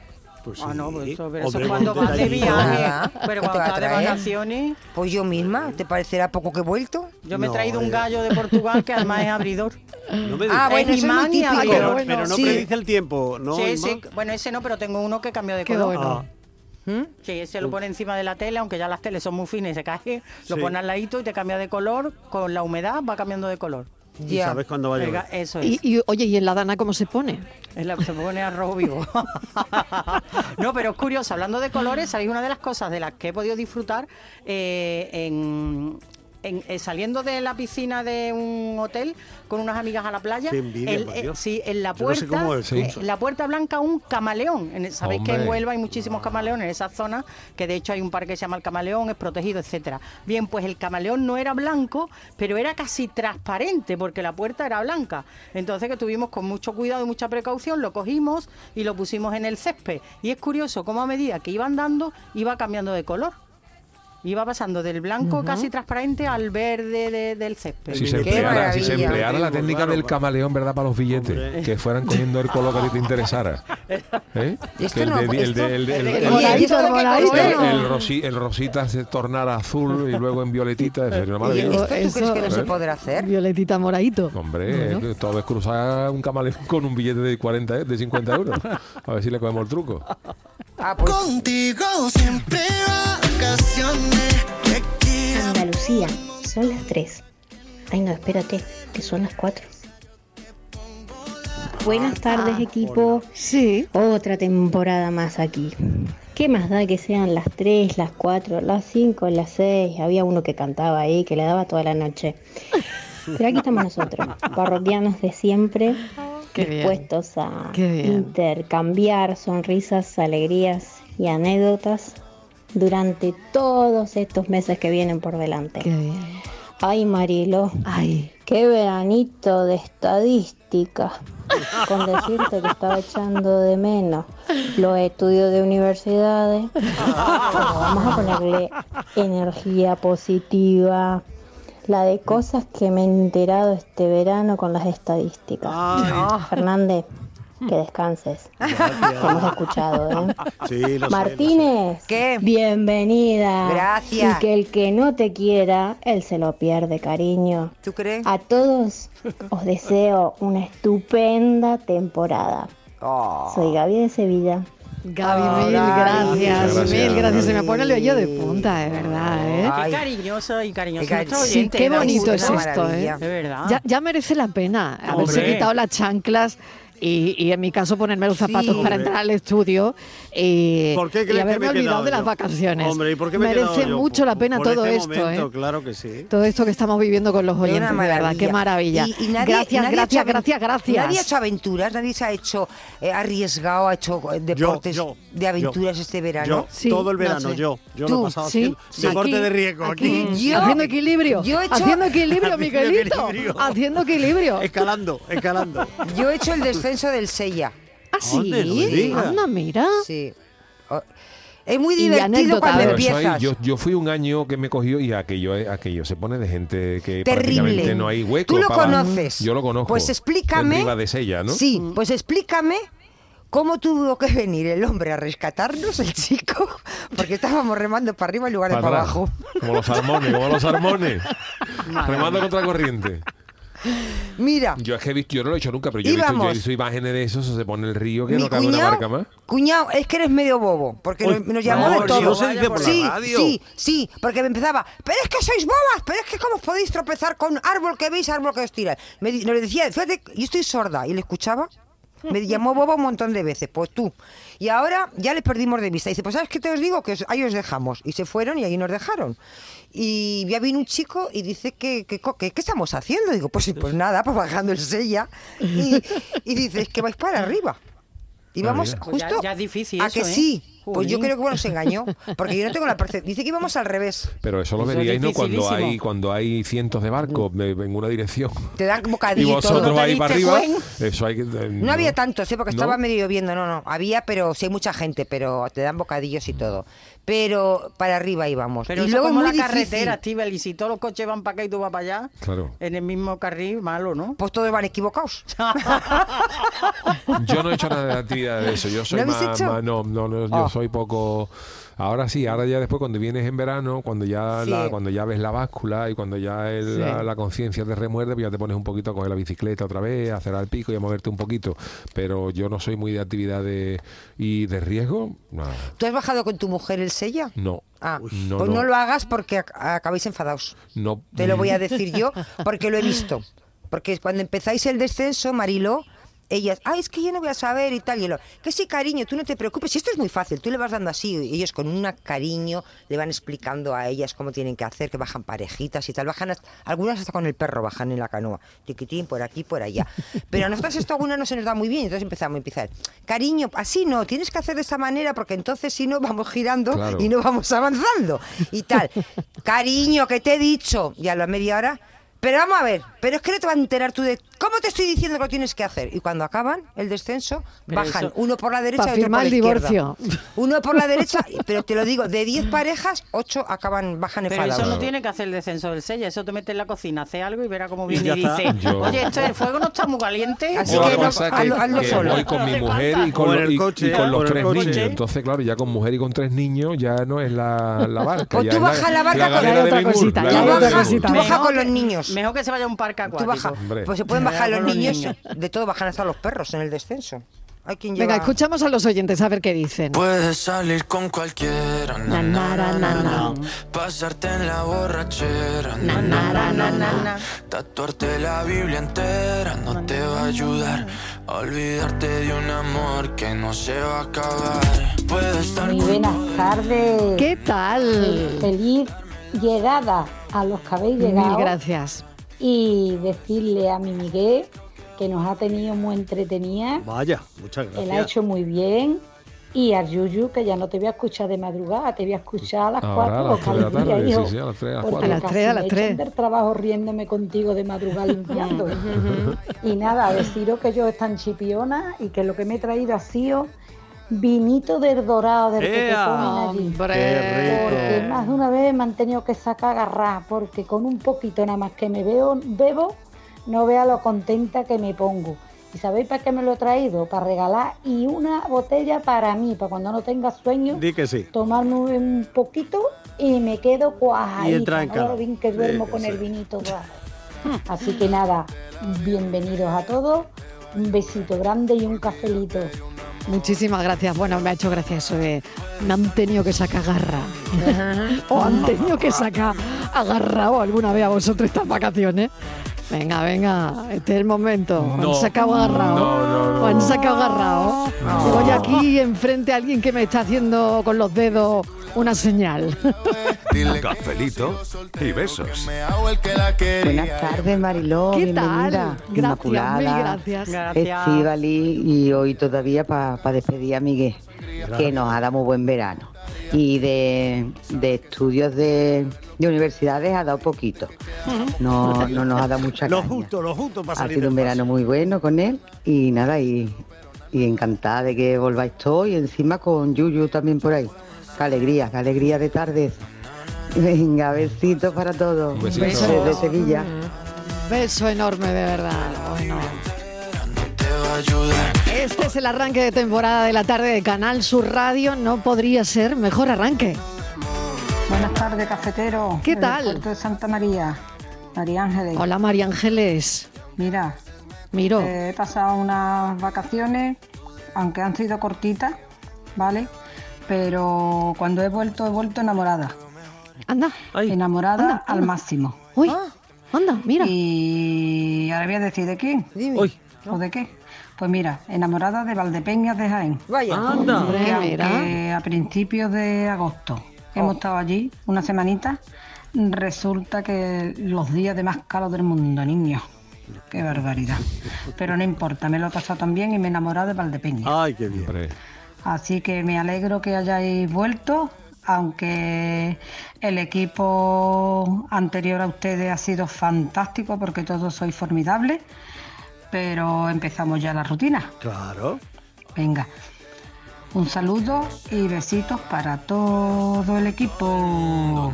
Pues Ah, no, pues eso, pero eso cuando vas de viaje. Pero ¿Qué te cuando va a estás de vacaciones. Pues yo misma, ¿te parecerá poco que he vuelto? Yo me he traído un gallo de Portugal que además es abridor. No me Ah, bueno, eso es muy típico. pero, pero no Sí. predice el tiempo, ¿no? sí, sí. Bueno, ese no, pero tengo uno que cambió de Qué color. bueno. ¿Mm? Sí, ese lo pone encima de la tele, aunque ya las teles son muy finas y se cae, lo Sí. pone al ladito y te cambia de color. Con la humedad va cambiando de color. Y sabes cuándo va a llover. Eso es. Y, y, oye, ¿y en la dana cómo se pone? Es la- se pone arroz vivo. no, pero es curioso, hablando de colores, ¿sabéis una de las cosas de las que he podido disfrutar eh, en, en- eh, saliendo de la piscina de un hotel con unas amigas a la playa? Envidia, el- eh, sí, en la Yo no sé puerta, es eh, la puerta blanca un camaleón. En- Sabéis que en. Huelva hay muchísimos camaleones en esa zona, que de hecho hay un parque que se llama el camaleón, es protegido, etcétera. Bien, pues el camaleón no era blanco, pero era casi transparente porque la puerta era blanca. Entonces que tuvimos con mucho cuidado y mucha precaución, lo cogimos y lo pusimos en el césped. Y es curioso cómo a medida que iba andando iba cambiando de color. Iba pasando del blanco casi transparente al verde de- del césped. Si se, empleara, si se empleara la técnica del camaleón, ¿verdad? Para los billetes, que fueran cogiendo el color que te interesara. ¿Eh? El, no, de- de- rosita se tornara azul y luego en violetita, eso sería una ¿Y maravilla. esto tú crees que no se ¿Eh? podrá hacer? Violetita moradito. Hombre, que todo es cruzar un camaleón con un billete de 40, e- de 50 euros. A ver si le cogemos el truco. Ah, pues. Contigo siempre vacaciones. Andalucía, son las 3. Ay, no, espérate, que son las 4. Buenas tardes, Ah, equipo. Sí. Otra temporada más aquí. ¿Qué más da que sean las 3, las 4, las 5, las 6? Había uno que cantaba ahí, que le daba toda la noche. Pero aquí estamos nosotros, parroquianos de siempre, Qué bien. dispuestos a intercambiar sonrisas, alegrías y anécdotas durante todos estos meses que vienen por delante. Qué bien. Ay, Marilo. Ay. Qué veranito de estadística. Con decirte que estaba echando de menos los estudios de universidades. Pero vamos a ponerle energía positiva. La de cosas que me he enterado este verano con las estadísticas. Ay. Fernández, que descanses. Te hemos escuchado, ¿eh? Sí, lo sé, Martínez, bienvenida. Gracias. Y que el que no te quiera, él se lo pierde, cariño. ¿Tú crees? A todos os deseo una estupenda temporada. Oh. Soy Gaby de Sevilla. Gaby, mil Gaby. gracias, Gracias, mil gracias. Se me pone el vello de punta, de verdad, ¿eh? Qué cariñoso y cariñoso. Qué cari- Sí, qué bonito es esto, ¿eh? De verdad. Ya, ya merece la pena haberse Hombre. quitado las chanclas y, y en mi caso ponerme los zapatos Sí. para entrar al estudio y, ¿Por qué y crees que haberme me he olvidado de las yo? vacaciones. Hombre, ¿y por qué me merece yo? mucho la pena por todo este esto, momento, ¿eh? Claro que sí. Todo esto que estamos viviendo con los Es oyentes, de verdad, qué maravilla. Y, y nadie, gracias, nadie gracias, gracias, gracias. Nadie ha hecho aventuras, nadie se ha hecho eh, arriesgado, ha hecho eh, deportes yo, de aventuras yo, este verano. Yo, Sí, todo el no verano, sé. yo. Yo Tú, lo he pasado sí, deporte Aquí, de riesgo aquí. Yo- haciendo equilibrio, yo he hecho- haciendo equilibrio, Miguelito, haciendo equilibrio. Escalando, escalando. Yo he hecho el descenso del Sella. ¿Ah, sí? Anda, mira. Sí. Es muy divertido cuando eso empiezas. ahí, yo, yo fui un año que me cogió y aquello, eh, aquello se pone de gente que Terrible. prácticamente no hay hueco. Tú lo para- conoces. Yo lo conozco. Pues explícame. En Riva de Sella, ¿no? Sí, pues explícame cómo tuvo que venir el hombre a rescatarnos, el chico, porque estábamos remando para arriba en lugar de Para para abajo. Como los salmones, como los salmones. Remando contra corriente. Mira, Yo es que he visto, yo no lo he hecho nunca, pero yo he visto, yo he Íbamos. visto imágenes de eso, se pone el río que mi no cabe una barca más. cuñado, es que eres medio bobo, porque Uy, nos, llamó no, de todo. no se dice por la sí, radio. sí, sí, porque me empezaba, pero es que sois bobas, pero es que cómo os podéis tropezar con árbol que veis, árbol que os tira. Me, nos decía, fíjate, yo estoy sorda y le escuchaba. Me llamó boba un montón de veces, pues tú. Y ahora ya les perdimos de vista. dice, pues ¿sabes qué te os digo? Que os- ahí os dejamos. Y se fueron y ahí nos dejaron. Y ya vino un chico y dice, que, co- que- ¿qué estamos haciendo? Digo, pues, pues nada, pues bajando el sella. Y, y dice, es que vais para arriba. Y vamos mira. Pues ya- justo ya es difícil a eso, que ¿eh? sí. Pues yo creo que bueno, se engañó. Porque yo no tengo la percepción. Dice que íbamos al revés. Pero eso lo Eso es ¿no? Cuando hay, cuando hay cientos de barcos de- en una dirección. Te dan Y bocadillo y vosotros todo. vais para arriba. Eso hay que. eh, No había tantos, ¿eh? porque ¿No? estaba medio lloviendo, no, no. Había, pero sí hay mucha gente, pero te dan bocadillos y todo. Pero para arriba íbamos. Pero y eso luego como es la muy carretera, Estíbal, y si todos los coches van para acá y tú vas para allá, Claro. en el mismo carril, malo, ¿no? Pues todos van equivocados. Yo no he hecho nada de actividad de eso. Yo soy ¿No habéis más, hecho? más- no, no, no, yo Ah. soy poco. Ahora sí, ahora ya después cuando vienes en verano, cuando ya Sí. la- cuando ya ves la báscula y cuando ya el- Sí. la, la conciencia te remuerde, pues ya te pones un poquito a coger la bicicleta otra vez, a hacer al pico y a moverte un poquito. Pero yo no soy muy de actividad de, y de riesgo, nada. ¿Tú has bajado con tu mujer el sella? No. Ah, no, pues no. no. lo hagas porque ac- acabáis enfadados. No. Te lo voy a decir yo porque lo he visto. Porque cuando empezáis el descenso, Marilo, ellas, ah, es que yo no voy a saber y tal. Y yo, que sí, cariño, tú no te preocupes. Si esto es muy fácil, tú le vas dando así. Y ellos con un cariño le van explicando a ellas cómo tienen que hacer, que bajan parejitas y tal. Bajan hasta- algunas hasta con el perro bajan en la canoa. Tiquitín, por aquí, por allá. Pero a nosotros esto alguna no se nos da muy bien. Entonces empezamos a empezar. Cariño, así no, tienes que hacer de esta manera porque entonces si no vamos girando Claro. y no vamos avanzando. Y tal. Cariño, que te he dicho. Y a la media hora. Pero vamos a ver, pero es que no te vas a enterar tú de ¿Cómo te estoy diciendo que lo tienes que hacer? Y cuando acaban el descenso, Pero bajan eso- uno por la derecha y otro por firmar la izquierda. divorcio. Uno por la derecha, pero te lo digo, de 10 parejas, 8 acaban, bajan Pero enfadados. eso no tiene que hacer el descenso del sella, eso te mete en la cocina, hace algo y verá cómo Y viene y, está. dice, Yo- oye, esto el fuego no está muy caliente. Así que no, hazlo- hazlo que solo. voy con mi mujer y con, los- el y- coche, y con o los en el tres coche. niños. Entonces, claro, ya con mujer y con tres niños ya no es la, la barca. Pues tú es baja la barca con- la otra cosita. Tú baja Mejor con los que- niños. Mejor que se vaya a un parque Tú acuático. baja. Hombre. Pues se pueden bajar los niños, niños. de todo bajan hasta los perros en el descenso. Hay quien Venga, lleva... escuchamos a los oyentes a ver qué dicen. Puedes salir con cualquiera, na, na, na, na, na. pasarte en la borrachera, na, na, na, na, na. tatuarte la Biblia entera no te va a ayudar olvidarte de un amor que no se va a acabar. Puedes estar Muy buenas tardes. ¿Qué tal? Feliz llegada a los que habéis Mil llegado. gracias. Y decirle a mi Miguel que nos ha tenido muy entretenida, Vaya, muchas él ha gracias. hecho muy bien. Y al Yuyu, que ya no te voy a escuchar de madrugada, te voy a escuchar a las Ahora, a 4 las tres de la tarde, hijo. sí, a las tres, a las. A a del trabajo riéndome contigo de madrugada limpiando. y nada, deciros que yo están chipiona y que lo que me he traído ha sido vinito del dorado del que te ponen allí. Porque más de una vez me han tenido que sacar agarrar, porque con un poquito nada más que me veo, bebo, no vea lo contenta que me pongo. ¿Y sabéis para qué me lo he traído? Para regalar y una botella para mí, para cuando no tenga sueño, Di que sí. tomarme un poquito y me quedo cuajadita. Y entra en ¿no? Lo bien que duermo Sí, con sí. el vinito. guau. Así que nada, bienvenidos a todos, un besito grande y un cafelito. Muchísimas gracias. Bueno, me ha hecho gracia eso de me han tenido que sacar garra. o han tenido que sacar agarrado alguna vez a vosotros estas vacaciones. Venga, venga, este es el momento. O No. han sacado agarrado. No, no, no. O han sacado agarrado. Yo aquí enfrente a alguien que me está haciendo con los dedos una señal. Cafelito y besos. Buenas tardes, Mariló. ¿Qué bienvenida. tal? Gracias, Inmaculada, mil gracias. Gracias. Y hoy todavía para despedir a Miguel, que nos ha dado muy buen verano. Y de, de estudios de, de universidades ha dado poquito. No, no nos ha dado mucha Lo caña. justo, lo justo para Ha salir sido un verano muy bueno con él y nada, y, y encantada de que volváis todos y encima con Yuyu también por ahí. Qué alegría, qué alegría de tardes. Venga, besitos para todos. Besito. Besos desde Sevilla. Beso enorme, de verdad. Bueno. Este es el arranque de temporada de la tarde de Canal Sur Radio. No podría ser mejor arranque. Buenas tardes, cafetero. ¿Qué tal? el puerto de Santa María. María Ángeles. Hola, María Ángeles. Mira, Miro. eh, he pasado unas vacaciones, aunque han sido cortitas, ¿vale? Pero cuando he vuelto, he vuelto enamorada. Anda. enamorada anda, al máximo. Uy, anda, mira. Y ahora voy a decir de quién. Uy. ¿O de qué? Pues mira, enamorada de Valdepeñas de Jaén. Vaya. Anda. Hombre, que mira. a principios de agosto hemos estado allí una semanita, resulta que los días de más calor del mundo, niños. Qué barbaridad. Pero no importa, me lo he pasado tan bien y me he enamorado de Valdepeñas. Ay, qué bien. Así que me alegro que hayáis vuelto, aunque el equipo anterior a ustedes ha sido fantástico porque todos sois formidables, pero empezamos ya la rutina. Claro. Venga, un saludo y besitos para todo el equipo.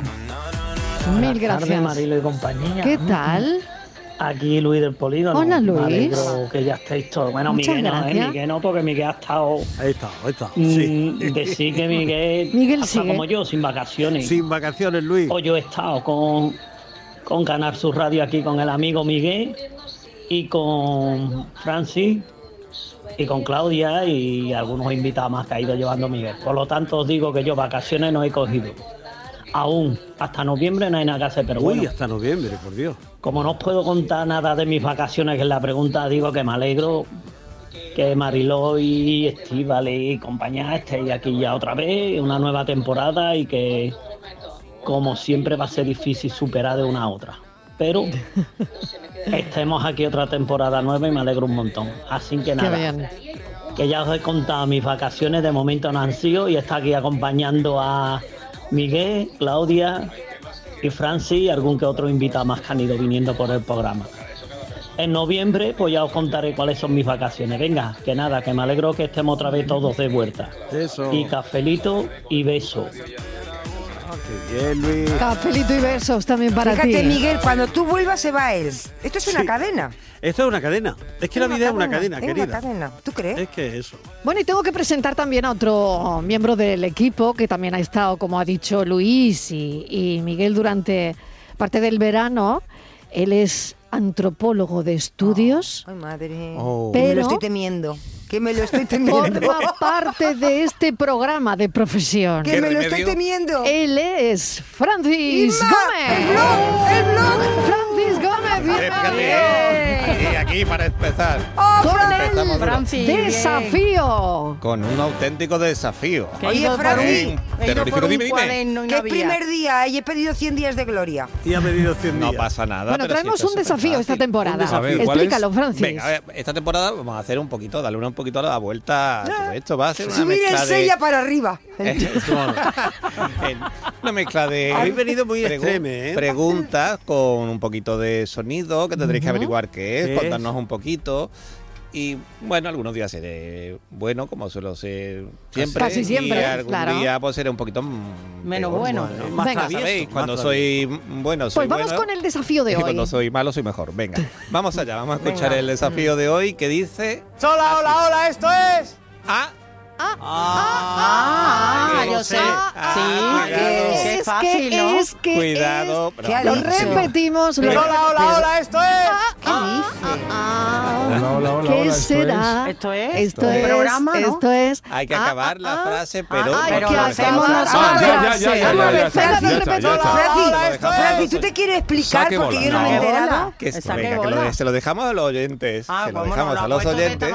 Mil gracias. Marilo y compañía. ¿Qué tal? Aquí Luis del Polígono. Hola, Me Luis. alegro que ya estéis todos. Bueno, Muchas Miguel no, ¿eh? gracias. Miguel no, porque Miguel ha estado... Ahí está, ahí está. mm, Sí. Decir que Miguel, Miguel ha estado sigue. como yo, sin vacaciones. Sin vacaciones, Luis. Hoy yo he estado con, con Canal Sur Radio aquí con el amigo Miguel y con Francis y con Claudia y algunos invitados más que ha ido llevando Miguel. Por lo tanto os digo que yo vacaciones no he cogido. Aún, hasta noviembre no hay nada que hacer, pero Uy, bueno, hasta noviembre, por Dios. como no os puedo contar nada de mis vacaciones, que es la pregunta, digo que me alegro que Mariló y Estíbal y compañía estéis aquí ya otra vez, una nueva temporada y que como siempre va a ser difícil superar de una a otra. Pero estemos aquí otra temporada nueva y me alegro un montón. Así que nada, bien. que ya os he contado mis vacaciones, de momento no han sido y está aquí acompañando a Miguel, Claudia y Francis y algún que otro invitado más que han ido viniendo por el programa. en noviembre pues ya os contaré cuáles son mis vacaciones. Venga, que nada, que me alegro que estemos otra vez todos de vuelta. Eso. Y cafelito y beso. Bien, Luis. Cafelito y besos también para Fíjate, ti. Miguel, cuando tú vuelvas se va él. Esto es una Sí. cadena. Esto es una cadena. Es que la vida es una cadena, es querida. una cadena. ¿Tú crees? Es que eso. Bueno, y tengo que presentar también a otro miembro del equipo que también ha estado, como ha dicho Luis y, y Miguel, durante parte del verano. Él es antropólogo de estudios. Ay, madre. Oh. Que me Pero- lo estoy temiendo. Que me lo estoy temiendo. Forma parte de este programa de profesión. Que me lo estoy temiendo. Él es Francis Inma, Gómez. el blog, el blog. Francis Gómez, bienvenido. Y aquí para empezar. Con Empezamos el duro. desafío. Con un auténtico desafío. Oye, Francis, un- he ido terrorífico, por un dime, dime. cuaderno Que es primer día y he pedido 100 días de gloria. Y ha pedido 100 No pasa nada. Bueno, traemos si un es desafío esta fácil. temporada. A ver. Explícalo, Francis. Venga, a ver, esta temporada vamos a hacer un poquito, darle una un poquito a la vuelta a todo esto. Va a ser una Subir el mezcla de... sella para arriba. Una mezcla de... Habéis venido muy pregu- extreme, ¿eh? Preguntas con un poquito de sonido que tendréis que averiguar qué es, ¿Qué es? contarnos un poquito. Y bueno, algunos días seré bueno, como suelo ser siempre. Casi siempre, Y algún claro. día pues seré un poquito Menos peor. bueno. más Venga. travieso, ¿Sabéis? más Cuando travieso. soy bueno, soy Pues vamos bueno. con el desafío de y hoy. cuando soy malo, soy mejor. Venga, vamos allá, vamos a escuchar Venga. el desafío de hoy que dice. Hola, hola, hola, esto es. Ah, Ah, que yo lo sé. Sí, Ah, que qué Es fácil, que ¿no? es que Cuidado. repetimos. Lo Hola, hola, hola, esto es. ¿Qué dice? Ah, Hola, hola, hola, ¿Qué será? Esto es Esto es. programa, ¿no? Esto es. Hay que Ah, acabar ah, la ah. frase, pero. Pero que lo hacemos nosotros. Ah, ya, ya, ya, hola, ¿tú te quieres explicar porque yo no me he enterado? Que, que que se lo dejamos a los oyentes. Ah, se lo dejamos a los que oyentes.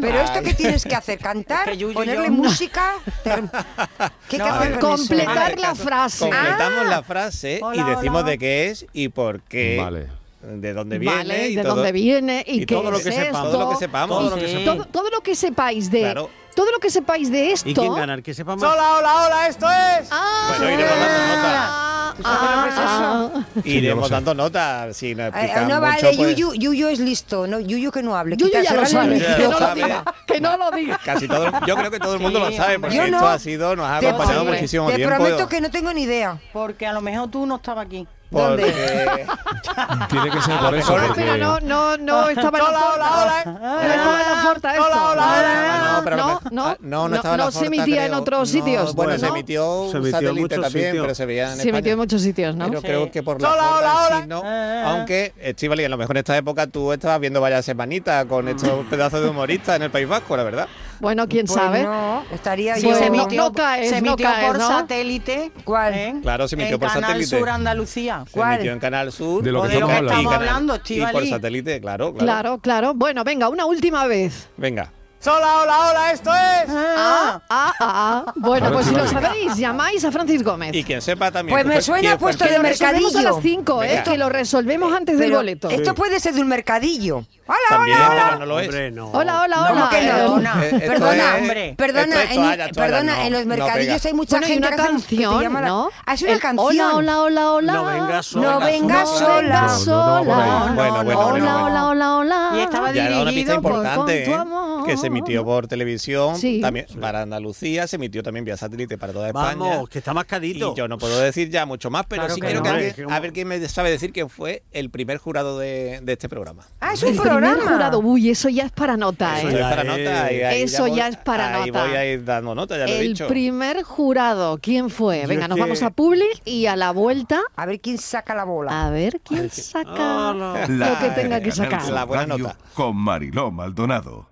Pero esto qué tienes que hacer, cantar, Que Yuyu y ponerle yo. música, Ter- ¿qué hay que No, hacer con eso? completar Vale, la frase. Completamos Ah. la frase y Hola, decimos hola. de qué es y por qué. Vale. De dónde viene. Vale, y de todo, dónde viene y, y qué todo lo es que sepamos. esto. Todo lo que sepamos. Todo lo que Sí. sepamos. Todo, todo lo que sepáis de Claro. todo lo que sepáis de esto. ¿Y quién gana? El que sepa más. Hola, hola, hola, esto es. Ah, Bueno, iremos dando nota. Ah, ¿Tú sabes lo que es ah? Sí, yo Iremos dando nota. Si Eh, no mucho, vale, pues, Yuyu, Yuyu es listo, no, Yuyu que no hable. Yuyu quita, ya lo sabe, que no lo diga, que no lo diga. Casi todo, yo creo que todo el mundo Sí, lo sabe, porque esto no. ha sido, nos ha Te- acompañado muchísimo Te tiempo. prometo que no tengo ni idea. Porque a lo mejor tú no estabas aquí. ¿Dónde? Porque Tiene que ser por eso, porque... Pero no, no, no estaba en la Hola, hola, forta. hola. No estaba en la forta esto. Hola, hola, hola. No, pero no, no, ah, no, no estaba en la no se Forta, emitía en otros No, sitios. Bueno, ¿no? se emitió Se un satélite muchos también, sitios. pero se veía en Se emitió en muchos sitios, ¿no? Pero Sí. creo que por la Hola, Forta hola, no. Eh. Aunque, Estivali, a lo mejor en esta época tú estabas viendo varias semanitas con estos pedazos de humoristas en el País Vasco, la verdad. Bueno, quién Pues sabe. No, estaría Sí, yo. se no- emitió, no caes, se no emitió caes, por ¿no? satélite. ¿Cuál? ¿eh? Claro, se emitió en por Canal satélite. Sur Andalucía. Se ¿Cuál? emitió en Canal Sur. De lo O que de lo estamos que hablando. estamos hablando, Y por satélite, claro, claro. Claro, claro. Bueno, venga, una última vez. Venga. Hola, hola, hola, esto es. Ah, ah, ah. Bueno, pues si lo sabéis, llamáis a Francis Gómez. Y quien sepa también. Pues que me suena el puesto de Lo resolvemos a mercadillo. las 5, ¿eh? Que lo resolvemos antes del boleto. Esto puede ser de un mercadillo. Hola, También, hola, hola. no lo es. Hombre, no. Hola, hola, ¿Cómo hola. que no? Eh, Perdona. Eh, es- hombre. Perdona, en, toalla, toalla, perdona, no, en los no mercadillos hay mucha Bueno, hay gente una que, que te canción, la- ¿no? Ah, es una El canción. Hola, hola, hola, hola. No vengas sola. No vengas No sola. No, no, no, sola. Hola, bueno, hola, hola, hola. Y estaba una dirigido por- con tu ¿eh? amor. que se emitió por televisión, Sí. también para Andalucía, se emitió también vía satélite para toda España. Vamos, que está mascadito. Y yo no puedo decir ya mucho más, pero Claro sí que quiero no. que a ver quién me sabe decir quién fue el primer jurado de, de este programa. Ah, es El un primer programa. jurado, uy, eso ya es para nota, Eso ¿eh? ya es para nota. y ahí Eso voy- ya es para ahí nota. voy a ir dando nota, ya lo he El dicho. primer jurado, ¿quién fue? Venga, nos que- vamos a Public y a la vuelta, A ver quién saca la bola. a ver quién saca Hola. lo que tenga que sacar. La buena nota. Con Mariló Maldonado.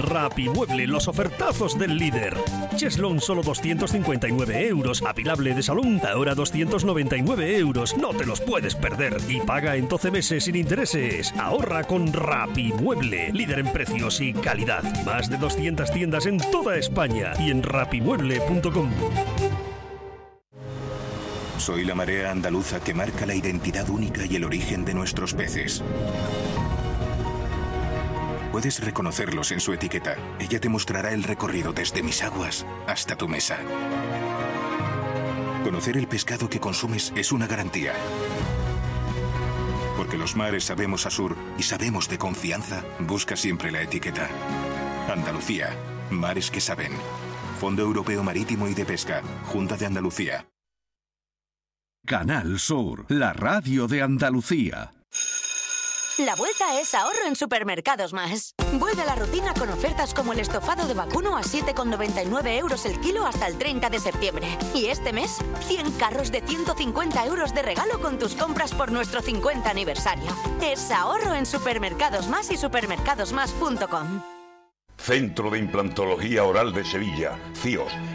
Rapimueble, los ofertazos del líder. Cheslon solo 259 euros. Apilable de salón, ahora 299 euros. No te los puedes perder. Y paga en 12 meses sin intereses. Ahorra con Rapimueble, líder en precios y calidad. Más de 200 tiendas en toda España y en rapimueble.com. Soy la marea andaluza que marca la identidad única y el origen de nuestros peces. Puedes reconocerlos en su etiqueta. Ella te mostrará el recorrido desde mis aguas hasta tu mesa. Conocer el pescado que consumes es una garantía. Porque los mares sabemos a sur y sabemos de confianza, busca siempre la etiqueta. Andalucía, mares que saben. Fondo Europeo Marítimo y de Pesca, Junta de Andalucía. Canal Sur, la radio de Andalucía. La vuelta es ahorro en Supermercados Más. Vuelve a la rutina con ofertas como el estofado de vacuno a 7,99 euros el kilo hasta el 30 de septiembre. Y este mes, 100 carros de 150 euros de regalo con tus compras por nuestro 50 aniversario. Es ahorro en Supermercados Más y supermercadosmás.com. Centro de Implantología Oral de Sevilla, CIOS,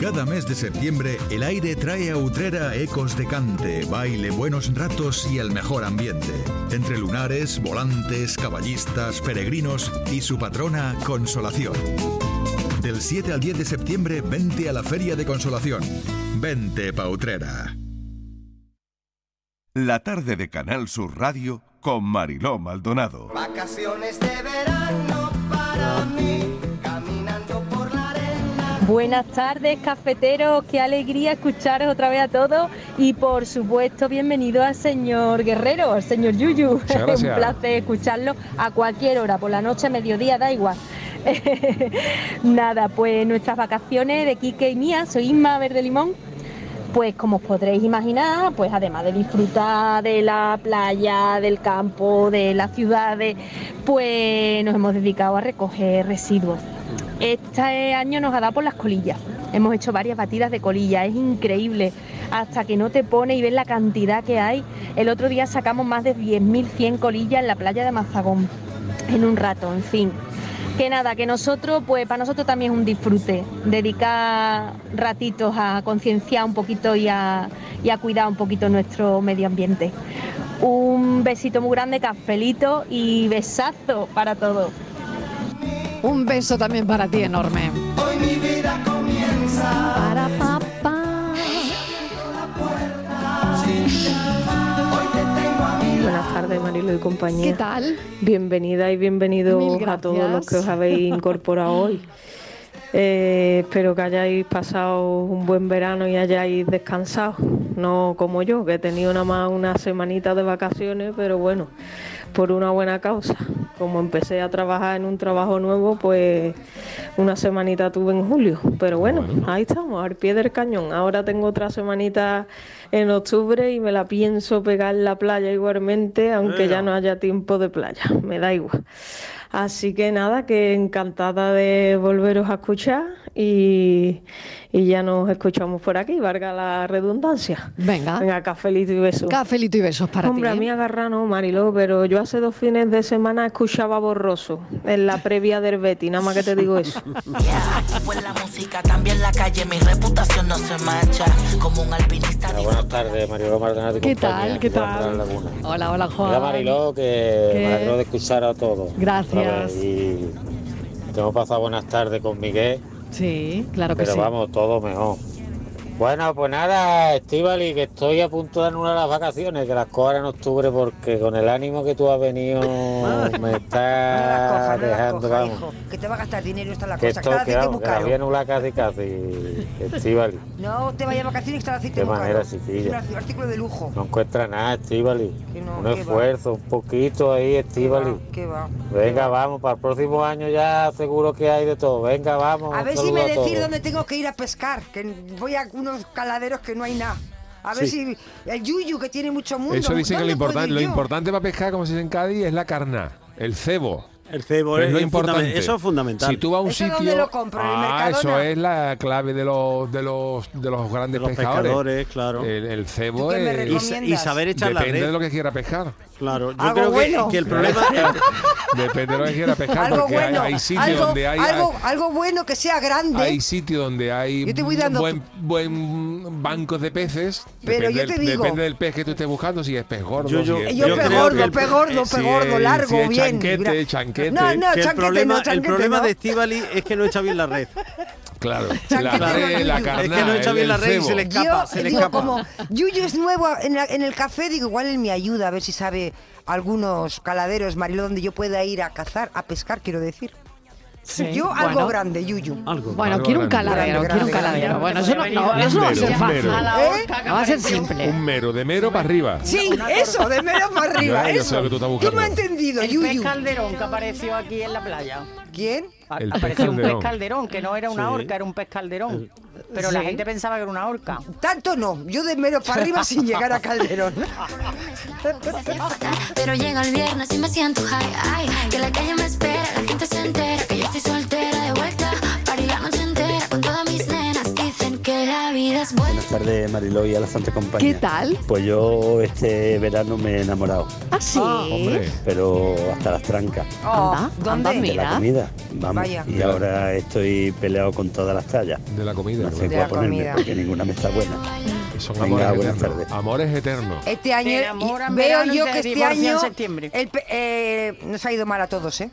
Cada mes de septiembre, el aire trae a Utrera ecos de cante, baile, buenos ratos y el mejor ambiente. Entre lunares, volantes, caballistas, peregrinos y su patrona, Consolación. Del 7 al 10 de septiembre, vente a la Feria de Consolación. Vente pa' Utrera. La tarde de Canal Sur Radio con Mariló Maldonado. Vacaciones de verano para mí, Buenas tardes, cafeteros. Qué alegría escucharos otra vez a todos. Y por supuesto, bienvenido al señor Guerrero, al señor Yuyu. Un placer escucharlo a cualquier hora, por la noche, mediodía, da igual. Nada, pues nuestras vacaciones de Quique y mía, soy Isma Verde Limón. Pues como os podréis imaginar, pues además de disfrutar de la playa, del campo, de las ciudades, pues nos hemos dedicado a recoger residuos. Este año nos ha dado por las colillas. Hemos hecho varias batidas de colillas, es increíble. Hasta que no te pone y ves la cantidad que hay. El otro día sacamos más de 10.100 colillas en la playa de Mazagón. En un rato, en fin. Que nada, que nosotros, pues para nosotros también es un disfrute. Dedicar ratitos a concienciar un poquito y a, y a cuidar un poquito nuestro medio ambiente. Un besito muy grande, cafelito y besazo para todos. Un beso también para ti enorme. Hoy mi vida comienza. Para papá. Buenas tardes, Marilo y compañía. ¿Qué tal? Bienvenida y bienvenidos Mil a todos los que os habéis incorporado hoy. Eh, espero que hayáis pasado un buen verano y hayáis descansado, no como yo, que he tenido nada más una semanita de vacaciones, pero bueno, por una buena causa. Como empecé a trabajar en un trabajo nuevo, pues una semanita tuve en julio, pero bueno, ahí estamos, al pie del cañón. Ahora tengo otra semanita en octubre y me la pienso pegar en la playa igualmente, aunque ya no haya tiempo de playa, me da igual. Así que nada, que encantada de volveros a escuchar y, y ya nos escuchamos por aquí, valga la redundancia. Venga. Venga, cafelito y besos. Cafelito y besos para Hombre, ti. a ¿eh? mí agarra no, Mariló, pero yo hace dos fines de semana escuchaba borroso en la previa del Betty, nada más que te digo eso. Pues la música, también la calle, mi reputación no se mancha. Como un alpinista Buenas tardes, Mariló Maldonado ¿Qué compañía, tal? ¿Qué tal? Hola, hola, Juan. Mira, Mariló, que ¿Qué? me alegro de escuchar a todos. Gracias. Y hemos pasado buenas tardes con Miguel, Sí, claro que pero sí. vamos, todo mejor. Bueno, pues nada, Estivali, que estoy a punto de anular las vacaciones, que las cojas en octubre, porque con el ánimo que tú has venido me está dejando, vamos. Que te va a gastar dinero esta es la Que cosa. esto, Cada que, vamos, muy que la caro. voy a anular casi casi, Estivali. No te vayas a vacaciones que está el aceite Qué muy manera, caro. chiquilla. Es un artículo de lujo. No encuentra nada, Estivali. no, un ¿qué va? esfuerzo, un poquito ahí, Estivali. ¿Qué va? Venga, vamos, para el próximo año ya seguro que hay de todo. Venga, vamos. A ver si me decís dónde tengo que ir a pescar, que voy a unos caladeros que no hay nada. A ver Sí. si el yuyu que tiene mucho mundo. Eso dicen que lo ¿dónde puedo importante, ir lo importante para pescar, como se dice en Cádiz, es la carná, el cebo. El cebo es es lo importante. eso es fundamental. Si tú vas a un ¿Eso sitio, dónde lo compro? ¿En el ah, eso Mercadona? es la clave de los de los de los grandes los pescadores. pescadores, claro. El, el cebo ¿Tú qué me es recomiendas? Y saber echar la depende red. de lo que quiera pescar. Claro, yo Algo creo que- bueno. que, el problema Depende de lo que quiera pescar, Algo porque hay- bueno, hay, sitios algo, donde hay, algo, algo bueno que sea grande. hay sitios donde hay Yo te voy dando- buen, buen bancos de peces. Pero depende yo te digo- Depende del pez que tú estés buscando, si es pez gordo. Yo- yo- si es Yo Yo pe creo gordo, que el- pe gordo, si pe gordo, es- largo, si es bien. chanquete, chanquete. No, no, que el chanquete problema, no, el chanquete problema no. de Estivali es que no echa bien la red. Claro, la carná, Es que no echa el- bien la red y se le escapa, Yo se le digo, escapa. como Yuyu es nuevo en, la- en el café, digo, igual él me ayuda a ver si sabe algunos caladeros, Mariló, donde yo pueda ir a cazar, a pescar, quiero decir. Sí, yo algo bueno. grande, Yuyu. Algo. Bueno, Algo quiero un grande. caladero, Grande, quiero un grande, caladero. grande. Bueno, eso no, no, eso no va a ser fácil. ¿Eh? No va a ser simple. Un mero, de mero para arriba. Sí, eso, de mero para arriba, Ya, yo eso. lo que tú estás Tú me has entendido, El pez Yuyu. calderón que apareció aquí en la playa. ¿Quién? El Apareció un pez calderón. que no era una Sí. orca, era un pez calderón. Pero la gente pensaba que era una orca. Tanto no, yo de mero para arriba sin llegar a Calderón. Pero llega el viernes y me siento high, que la calle me espera, la gente se entera yo estoy soltera de vuelta, para la noche entera con todas mis nenas, dicen que la vida es buena. Buenas tardes, Mariló y a la Santa Compañía. ¿Qué tal? Pues yo este verano me he enamorado, Ah, sí. Hombre, pero hasta las trancas Anda, ¿dónde? anda, de la mira. comida. Vamos. Vaya. Y ahora estoy peleado con todas las tallas. de la comida. No sé De cuál la ponerme comida. porque ninguna me está buena. Son Venga, amores buenas eternos. tardes. Amores eternos. Este año veo yo que este año septiembre. el eh, nos ha ido mal a todos, ¿eh?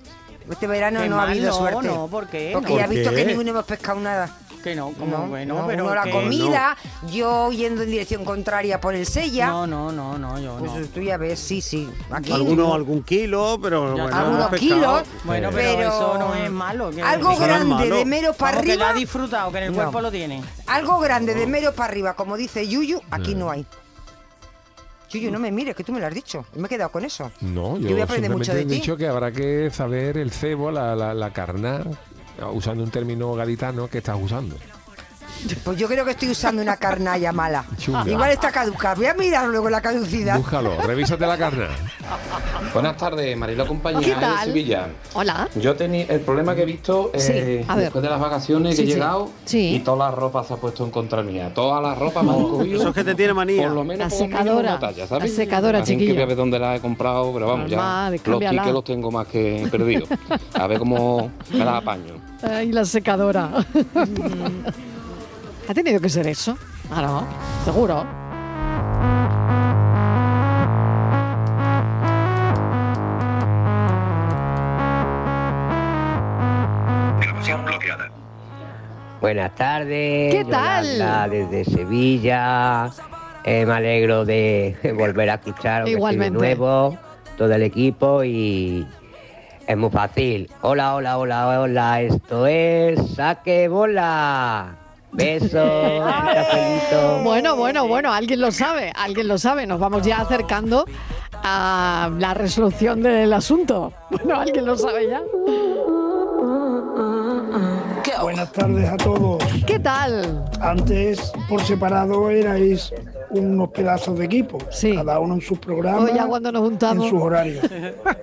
Este verano Qué no ha habido no, suerte. no, ¿por qué? Porque No. ya he ¿Por visto que ninguno hemos pescado nada. Que no, como No, bueno, no, pero uno la que- comida, yo yendo en dirección contraria por el sella. No, no, no, no, yo no. Pues tú ya ves, sí, sí. Aquí Alguno, algún kilo, pero bueno, algunos kilos. Bueno, Sí. pero, Pero eso no es malo. que- Algo no grande malo. de mero para Vamos, que lo ha arriba. disfrutado, que en el No. cuerpo lo tiene. Algo grande de mero para arriba, como dice Yuyu, aquí no hay. Yuyu, no me mires, que tú me lo has dicho. Me he quedado con eso. No, yo, Yo voy a aprender simplemente mucho de he ti. dicho que habrá que saber el cebo, la, la, la carná, usando un término gaditano que estás usando. Pues yo creo que estoy usando una carnalla mala. Chunga. Igual está caducada. Voy a mirar luego la caducidad. Búscalo, revísate la carná. Buenas tardes, Marilo Compañía ¿Qué de? Sevilla. Hola. Yo tenía el problema que he visto eh, después de las vacaciones Sí, que he sí. llegado Sí. y toda la ropa se ha puesto en contra mía. Toda la ropa me han cogido. Eso es que te tiene manía. Por lo menos La secadora, talla, ¿sabes? la secadora, Así que voy a ver dónde la he comprado, pero vamos, Normal, ya los tickets los tengo más que perdidos. A ver cómo me las apaño. Ay, la secadora. ha tenido que ser eso. Ah, no, seguro. Buenas tardes. ¿Qué tal? Yolanda, desde Sevilla. Eh, me alegro de volver a escuchar de Igualmente. nuevo, todo el equipo y es muy fácil. Hola, hola, hola, hola. Esto es Saque Bola. Besos, cafelito. Bueno, bueno, bueno, alguien lo sabe, alguien lo sabe. Nos vamos ya acercando a la resolución del asunto. Bueno, alguien lo sabe ya. Buenas tardes a todos. ¿Qué tal? Antes, por separado, erais unos pedazos de equipo. Cada uno en sus programas. Hoy ya cuando nos juntamos. En sus horarios.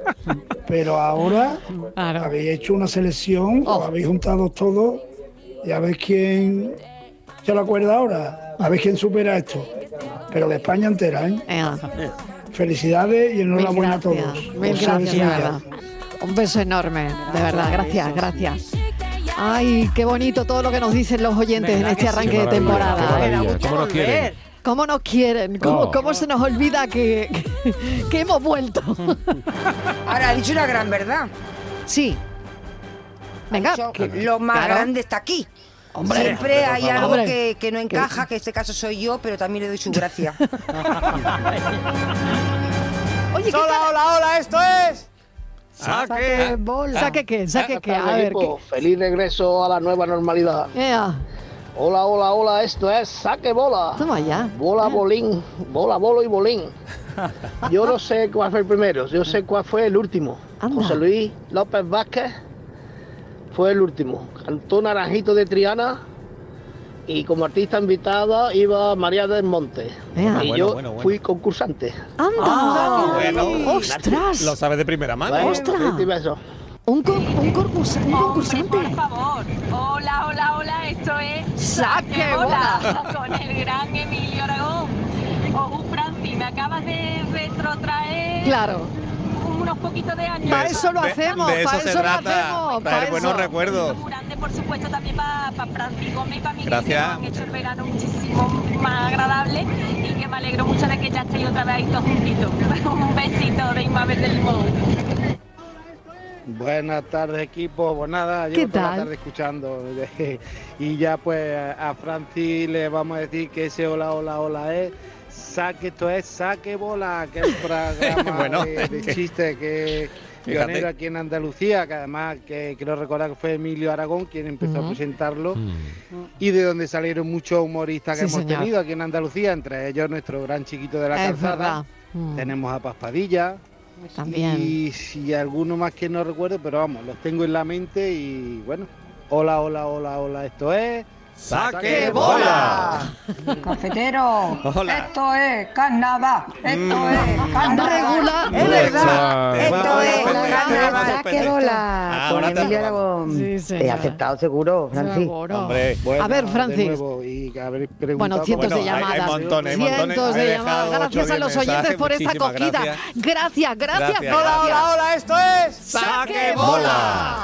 Pero ahora habéis hecho una selección, Oh. os habéis juntado todos y a ver quién se lo acuerda ahora. A ver quién supera esto. Pero de España entera, ¿eh? Felicidades y enhorabuena a todos. Mil gracias, de Sevilla. verdad. Un beso enorme, de verdad. Gracias, gracias. Ay, qué bonito todo lo que nos dicen los oyentes en ¿Verdad este sí? arranque de temporada. ¿Cómo nos quieren? ¿Cómo nos quieren? ¿Cómo, Oh. cómo se nos olvida que, que, que hemos vuelto? Ahora, ha dicho una gran verdad. Sí. Venga, Ha dicho, que- lo más claro. grande está aquí. Hombre, Siempre hay algo que, que no encaja, que en este caso soy yo, pero también le doy su gracia. Oye, hola, hola, hola, esto es. Saque bola. ¿Saque qué? ¿Saque qué? A ver, equipo. Feliz regreso a la nueva normalidad. ¿qué? Ea, Hola, hola, hola, esto es Saque Bola. Toma ya. Bola, bolín, bola, bolo y bolín. Yo no sé cuál fue el primero, yo sé cuál fue el último. José Luis López Vázquez fue el último. Cantó Naranjito de Triana y como artista invitada iba María del Monte. Y Bueno, yo bueno, bueno. fui concursante. ¡Anda! Bueno, ¡Ostras! Lo sabes de primera mano. Bueno, ¡Ostras! beso. Un, con- un, concursa- un concursante. Por favor. Hola, hola, hola. Esto es Saque Bola con el gran Emilio Aragón. Ojo, Franci, me acabas de retrotraer Claro. Unos poquitos de años. Para eso lo hacemos, de eso para se eso lo trata, hacemos. traer buenos recuerdos. Un grande, por supuesto, también para Franci Gómez y para Miguel, Gracias. que nos han hecho el verano muchísimo más agradable y que me alegro mucho de que ya estéis otra vez ahí todos juntitos. Un besito de Inmabel del Limón. Buenas tardes equipo, pues nada, ¿Qué llevo toda tal? la tarde escuchando y ya pues a Francis le vamos a decir que ese hola hola hola es saque esto es saque bola, que es un programa Bueno, de, de que- chiste que Fíjate. pionero aquí en Andalucía, que además que quiero recordar que fue Emilio Aragón quien empezó a presentarlo Mm. y de donde salieron muchos humoristas que Sí, hemos señor. tenido aquí en Andalucía, entre ellos nuestro gran chiquito de la Es calzada. Mm, Tenemos a Paspadilla, También. y, y alguno más que no recuerdo, pero vamos, los tengo en la mente y bueno. Hola, hola, hola, hola, esto es. ¡Saque bola! Cafetero, Hola. esto es Canadá, esto Mm. es Canadá. Regula. Es verdad. Esto es a saque bola. Ahora Con te. Aragón. Sí. He aceptado seguro, Francis. Seguro. Hombre, Bueno, A ver, Francis. y Bueno, cientos de hay- hay llamadas. montones, hay montones. cientos de llamadas. Gracias a los oyentes mensajes, por esta acogida. gracias. Gracias, gracias. Gracias. gracias. Hola, hola, esto es ¡Saque bola!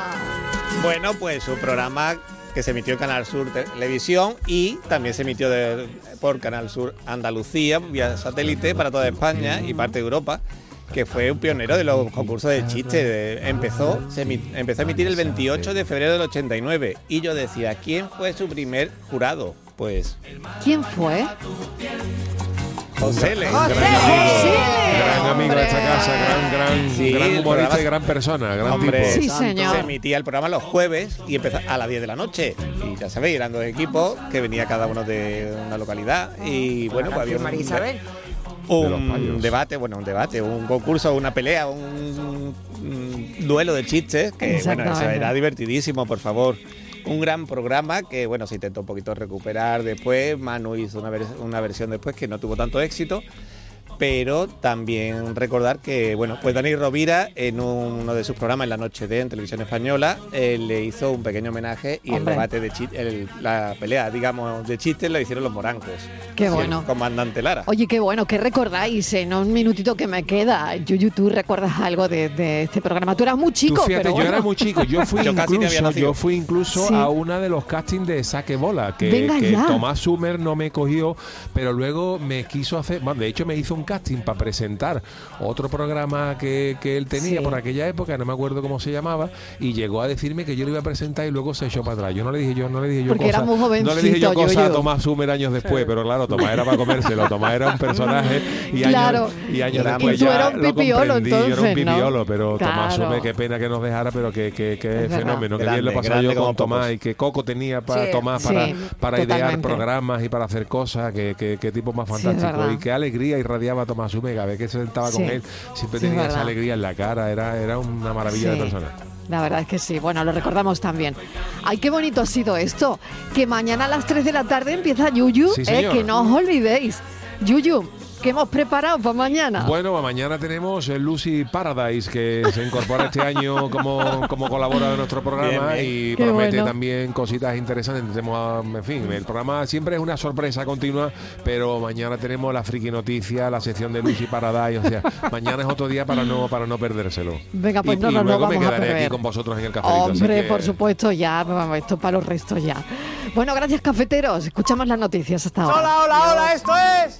Bueno, pues su programa que se emitió en Canal Sur Televisión y también se emitió por Canal Sur Andalucía vía satélite para toda España y parte de Europa que fue un pionero de los concursos de chistes. Empezó, empezó a emitir el 28 de febrero del 89 y yo decía, ¿quién fue su primer jurado? Pues ¿Quién fue? José Le. José. Gran amigo de esta casa, gran, gran, Sí, gran humorista programa- y gran persona, gran Hombre, tipo. Sí, señor. Se emitía el programa los jueves y empezaba a las 10 de la noche. Y ya sabéis, eran dos equipos que venía cada uno de una localidad. Y bueno, pues había un, María. De un debate, bueno, un debate, un concurso, una pelea, un, un duelo de chistes, que bueno, eso era divertidísimo, por favor. Un gran programa que, bueno, se intentó un poquito recuperar después. Manu hizo una, una versión después que no tuvo tanto éxito. Pero también recordar que, bueno, pues Dani Rovira en uno de sus programas en la noche de en televisión española eh, le hizo un pequeño homenaje y Hombre. el debate de chistes, la pelea, digamos, de chistes la hicieron los morancos. Qué Y el bueno. comandante Lara. Oye, qué bueno, ¿qué recordáis en un minutito que me queda? Yuyu, ¿tú recuerdas algo de, de este programa? Tú eras muy chico, Tú fíjate, pero yo bueno. era muy chico. Yo fui Yo casi ni había incluso, yo fui incluso Sí. a una de los castings de Saque Bola, que, Venga que. Tomás Sumer no me cogió, pero luego me quiso hacer, bueno, de hecho me hizo un casting para presentar otro programa que, que él tenía Sí. por aquella época, no me acuerdo cómo se llamaba, y llegó a decirme que yo lo iba a presentar y luego se echó para atrás. Yo no le dije yo, no le dije yo Porque muy no le dije yo cosas a. Tomás Sumer años después, pero claro, Tomás era para comérselo, Tomás era un personaje y Claro. años, y años Y después tú ya un lo pipiolo, comprendí, yo era un entonces, ¿no? pipiolo, pero Tomás. Sumer, qué pena que nos dejara, pero que, que, que Es verdad. fenómeno, que bien lo grande yo con Tomás pocos. y que Coco tenía para Sí. Tomás Sí, para, para idear programas y para hacer cosas, que, que, que tipo más fantástico. y qué alegría irradiaba Tomás Sumer, cada vez que se sentaba con Sí. él, siempre Sí, tenía esa alegría en la cara, era, era una maravilla de persona. La verdad es que sí. Bueno, lo recordamos también. Ay, qué bonito ha sido esto. Que mañana a las 3 de la tarde empieza Yuyu. Eh, que no os olvidéis. Yuyu, ¿qué hemos preparado para mañana? Bueno, mañana tenemos el Lucy Paradise que se incorpora este año como, como colaborador de nuestro programa Bien, y Qué promete bueno. también cositas interesantes. Tenemos, en fin, el programa siempre es una sorpresa continua, pero mañana tenemos la friki noticia, la sección de Lucy Paradise, o sea, mañana es otro día para no para no perdérselo. Venga, pues y, no y lo luego me vamos a quedaré aquí con vosotros en el cafelito. así Hombre, que- por supuesto, ya. vamos, Esto para los restos ya. Bueno, gracias, cafeteros. Escuchamos las noticias hasta ahora. hola, hola, esto es.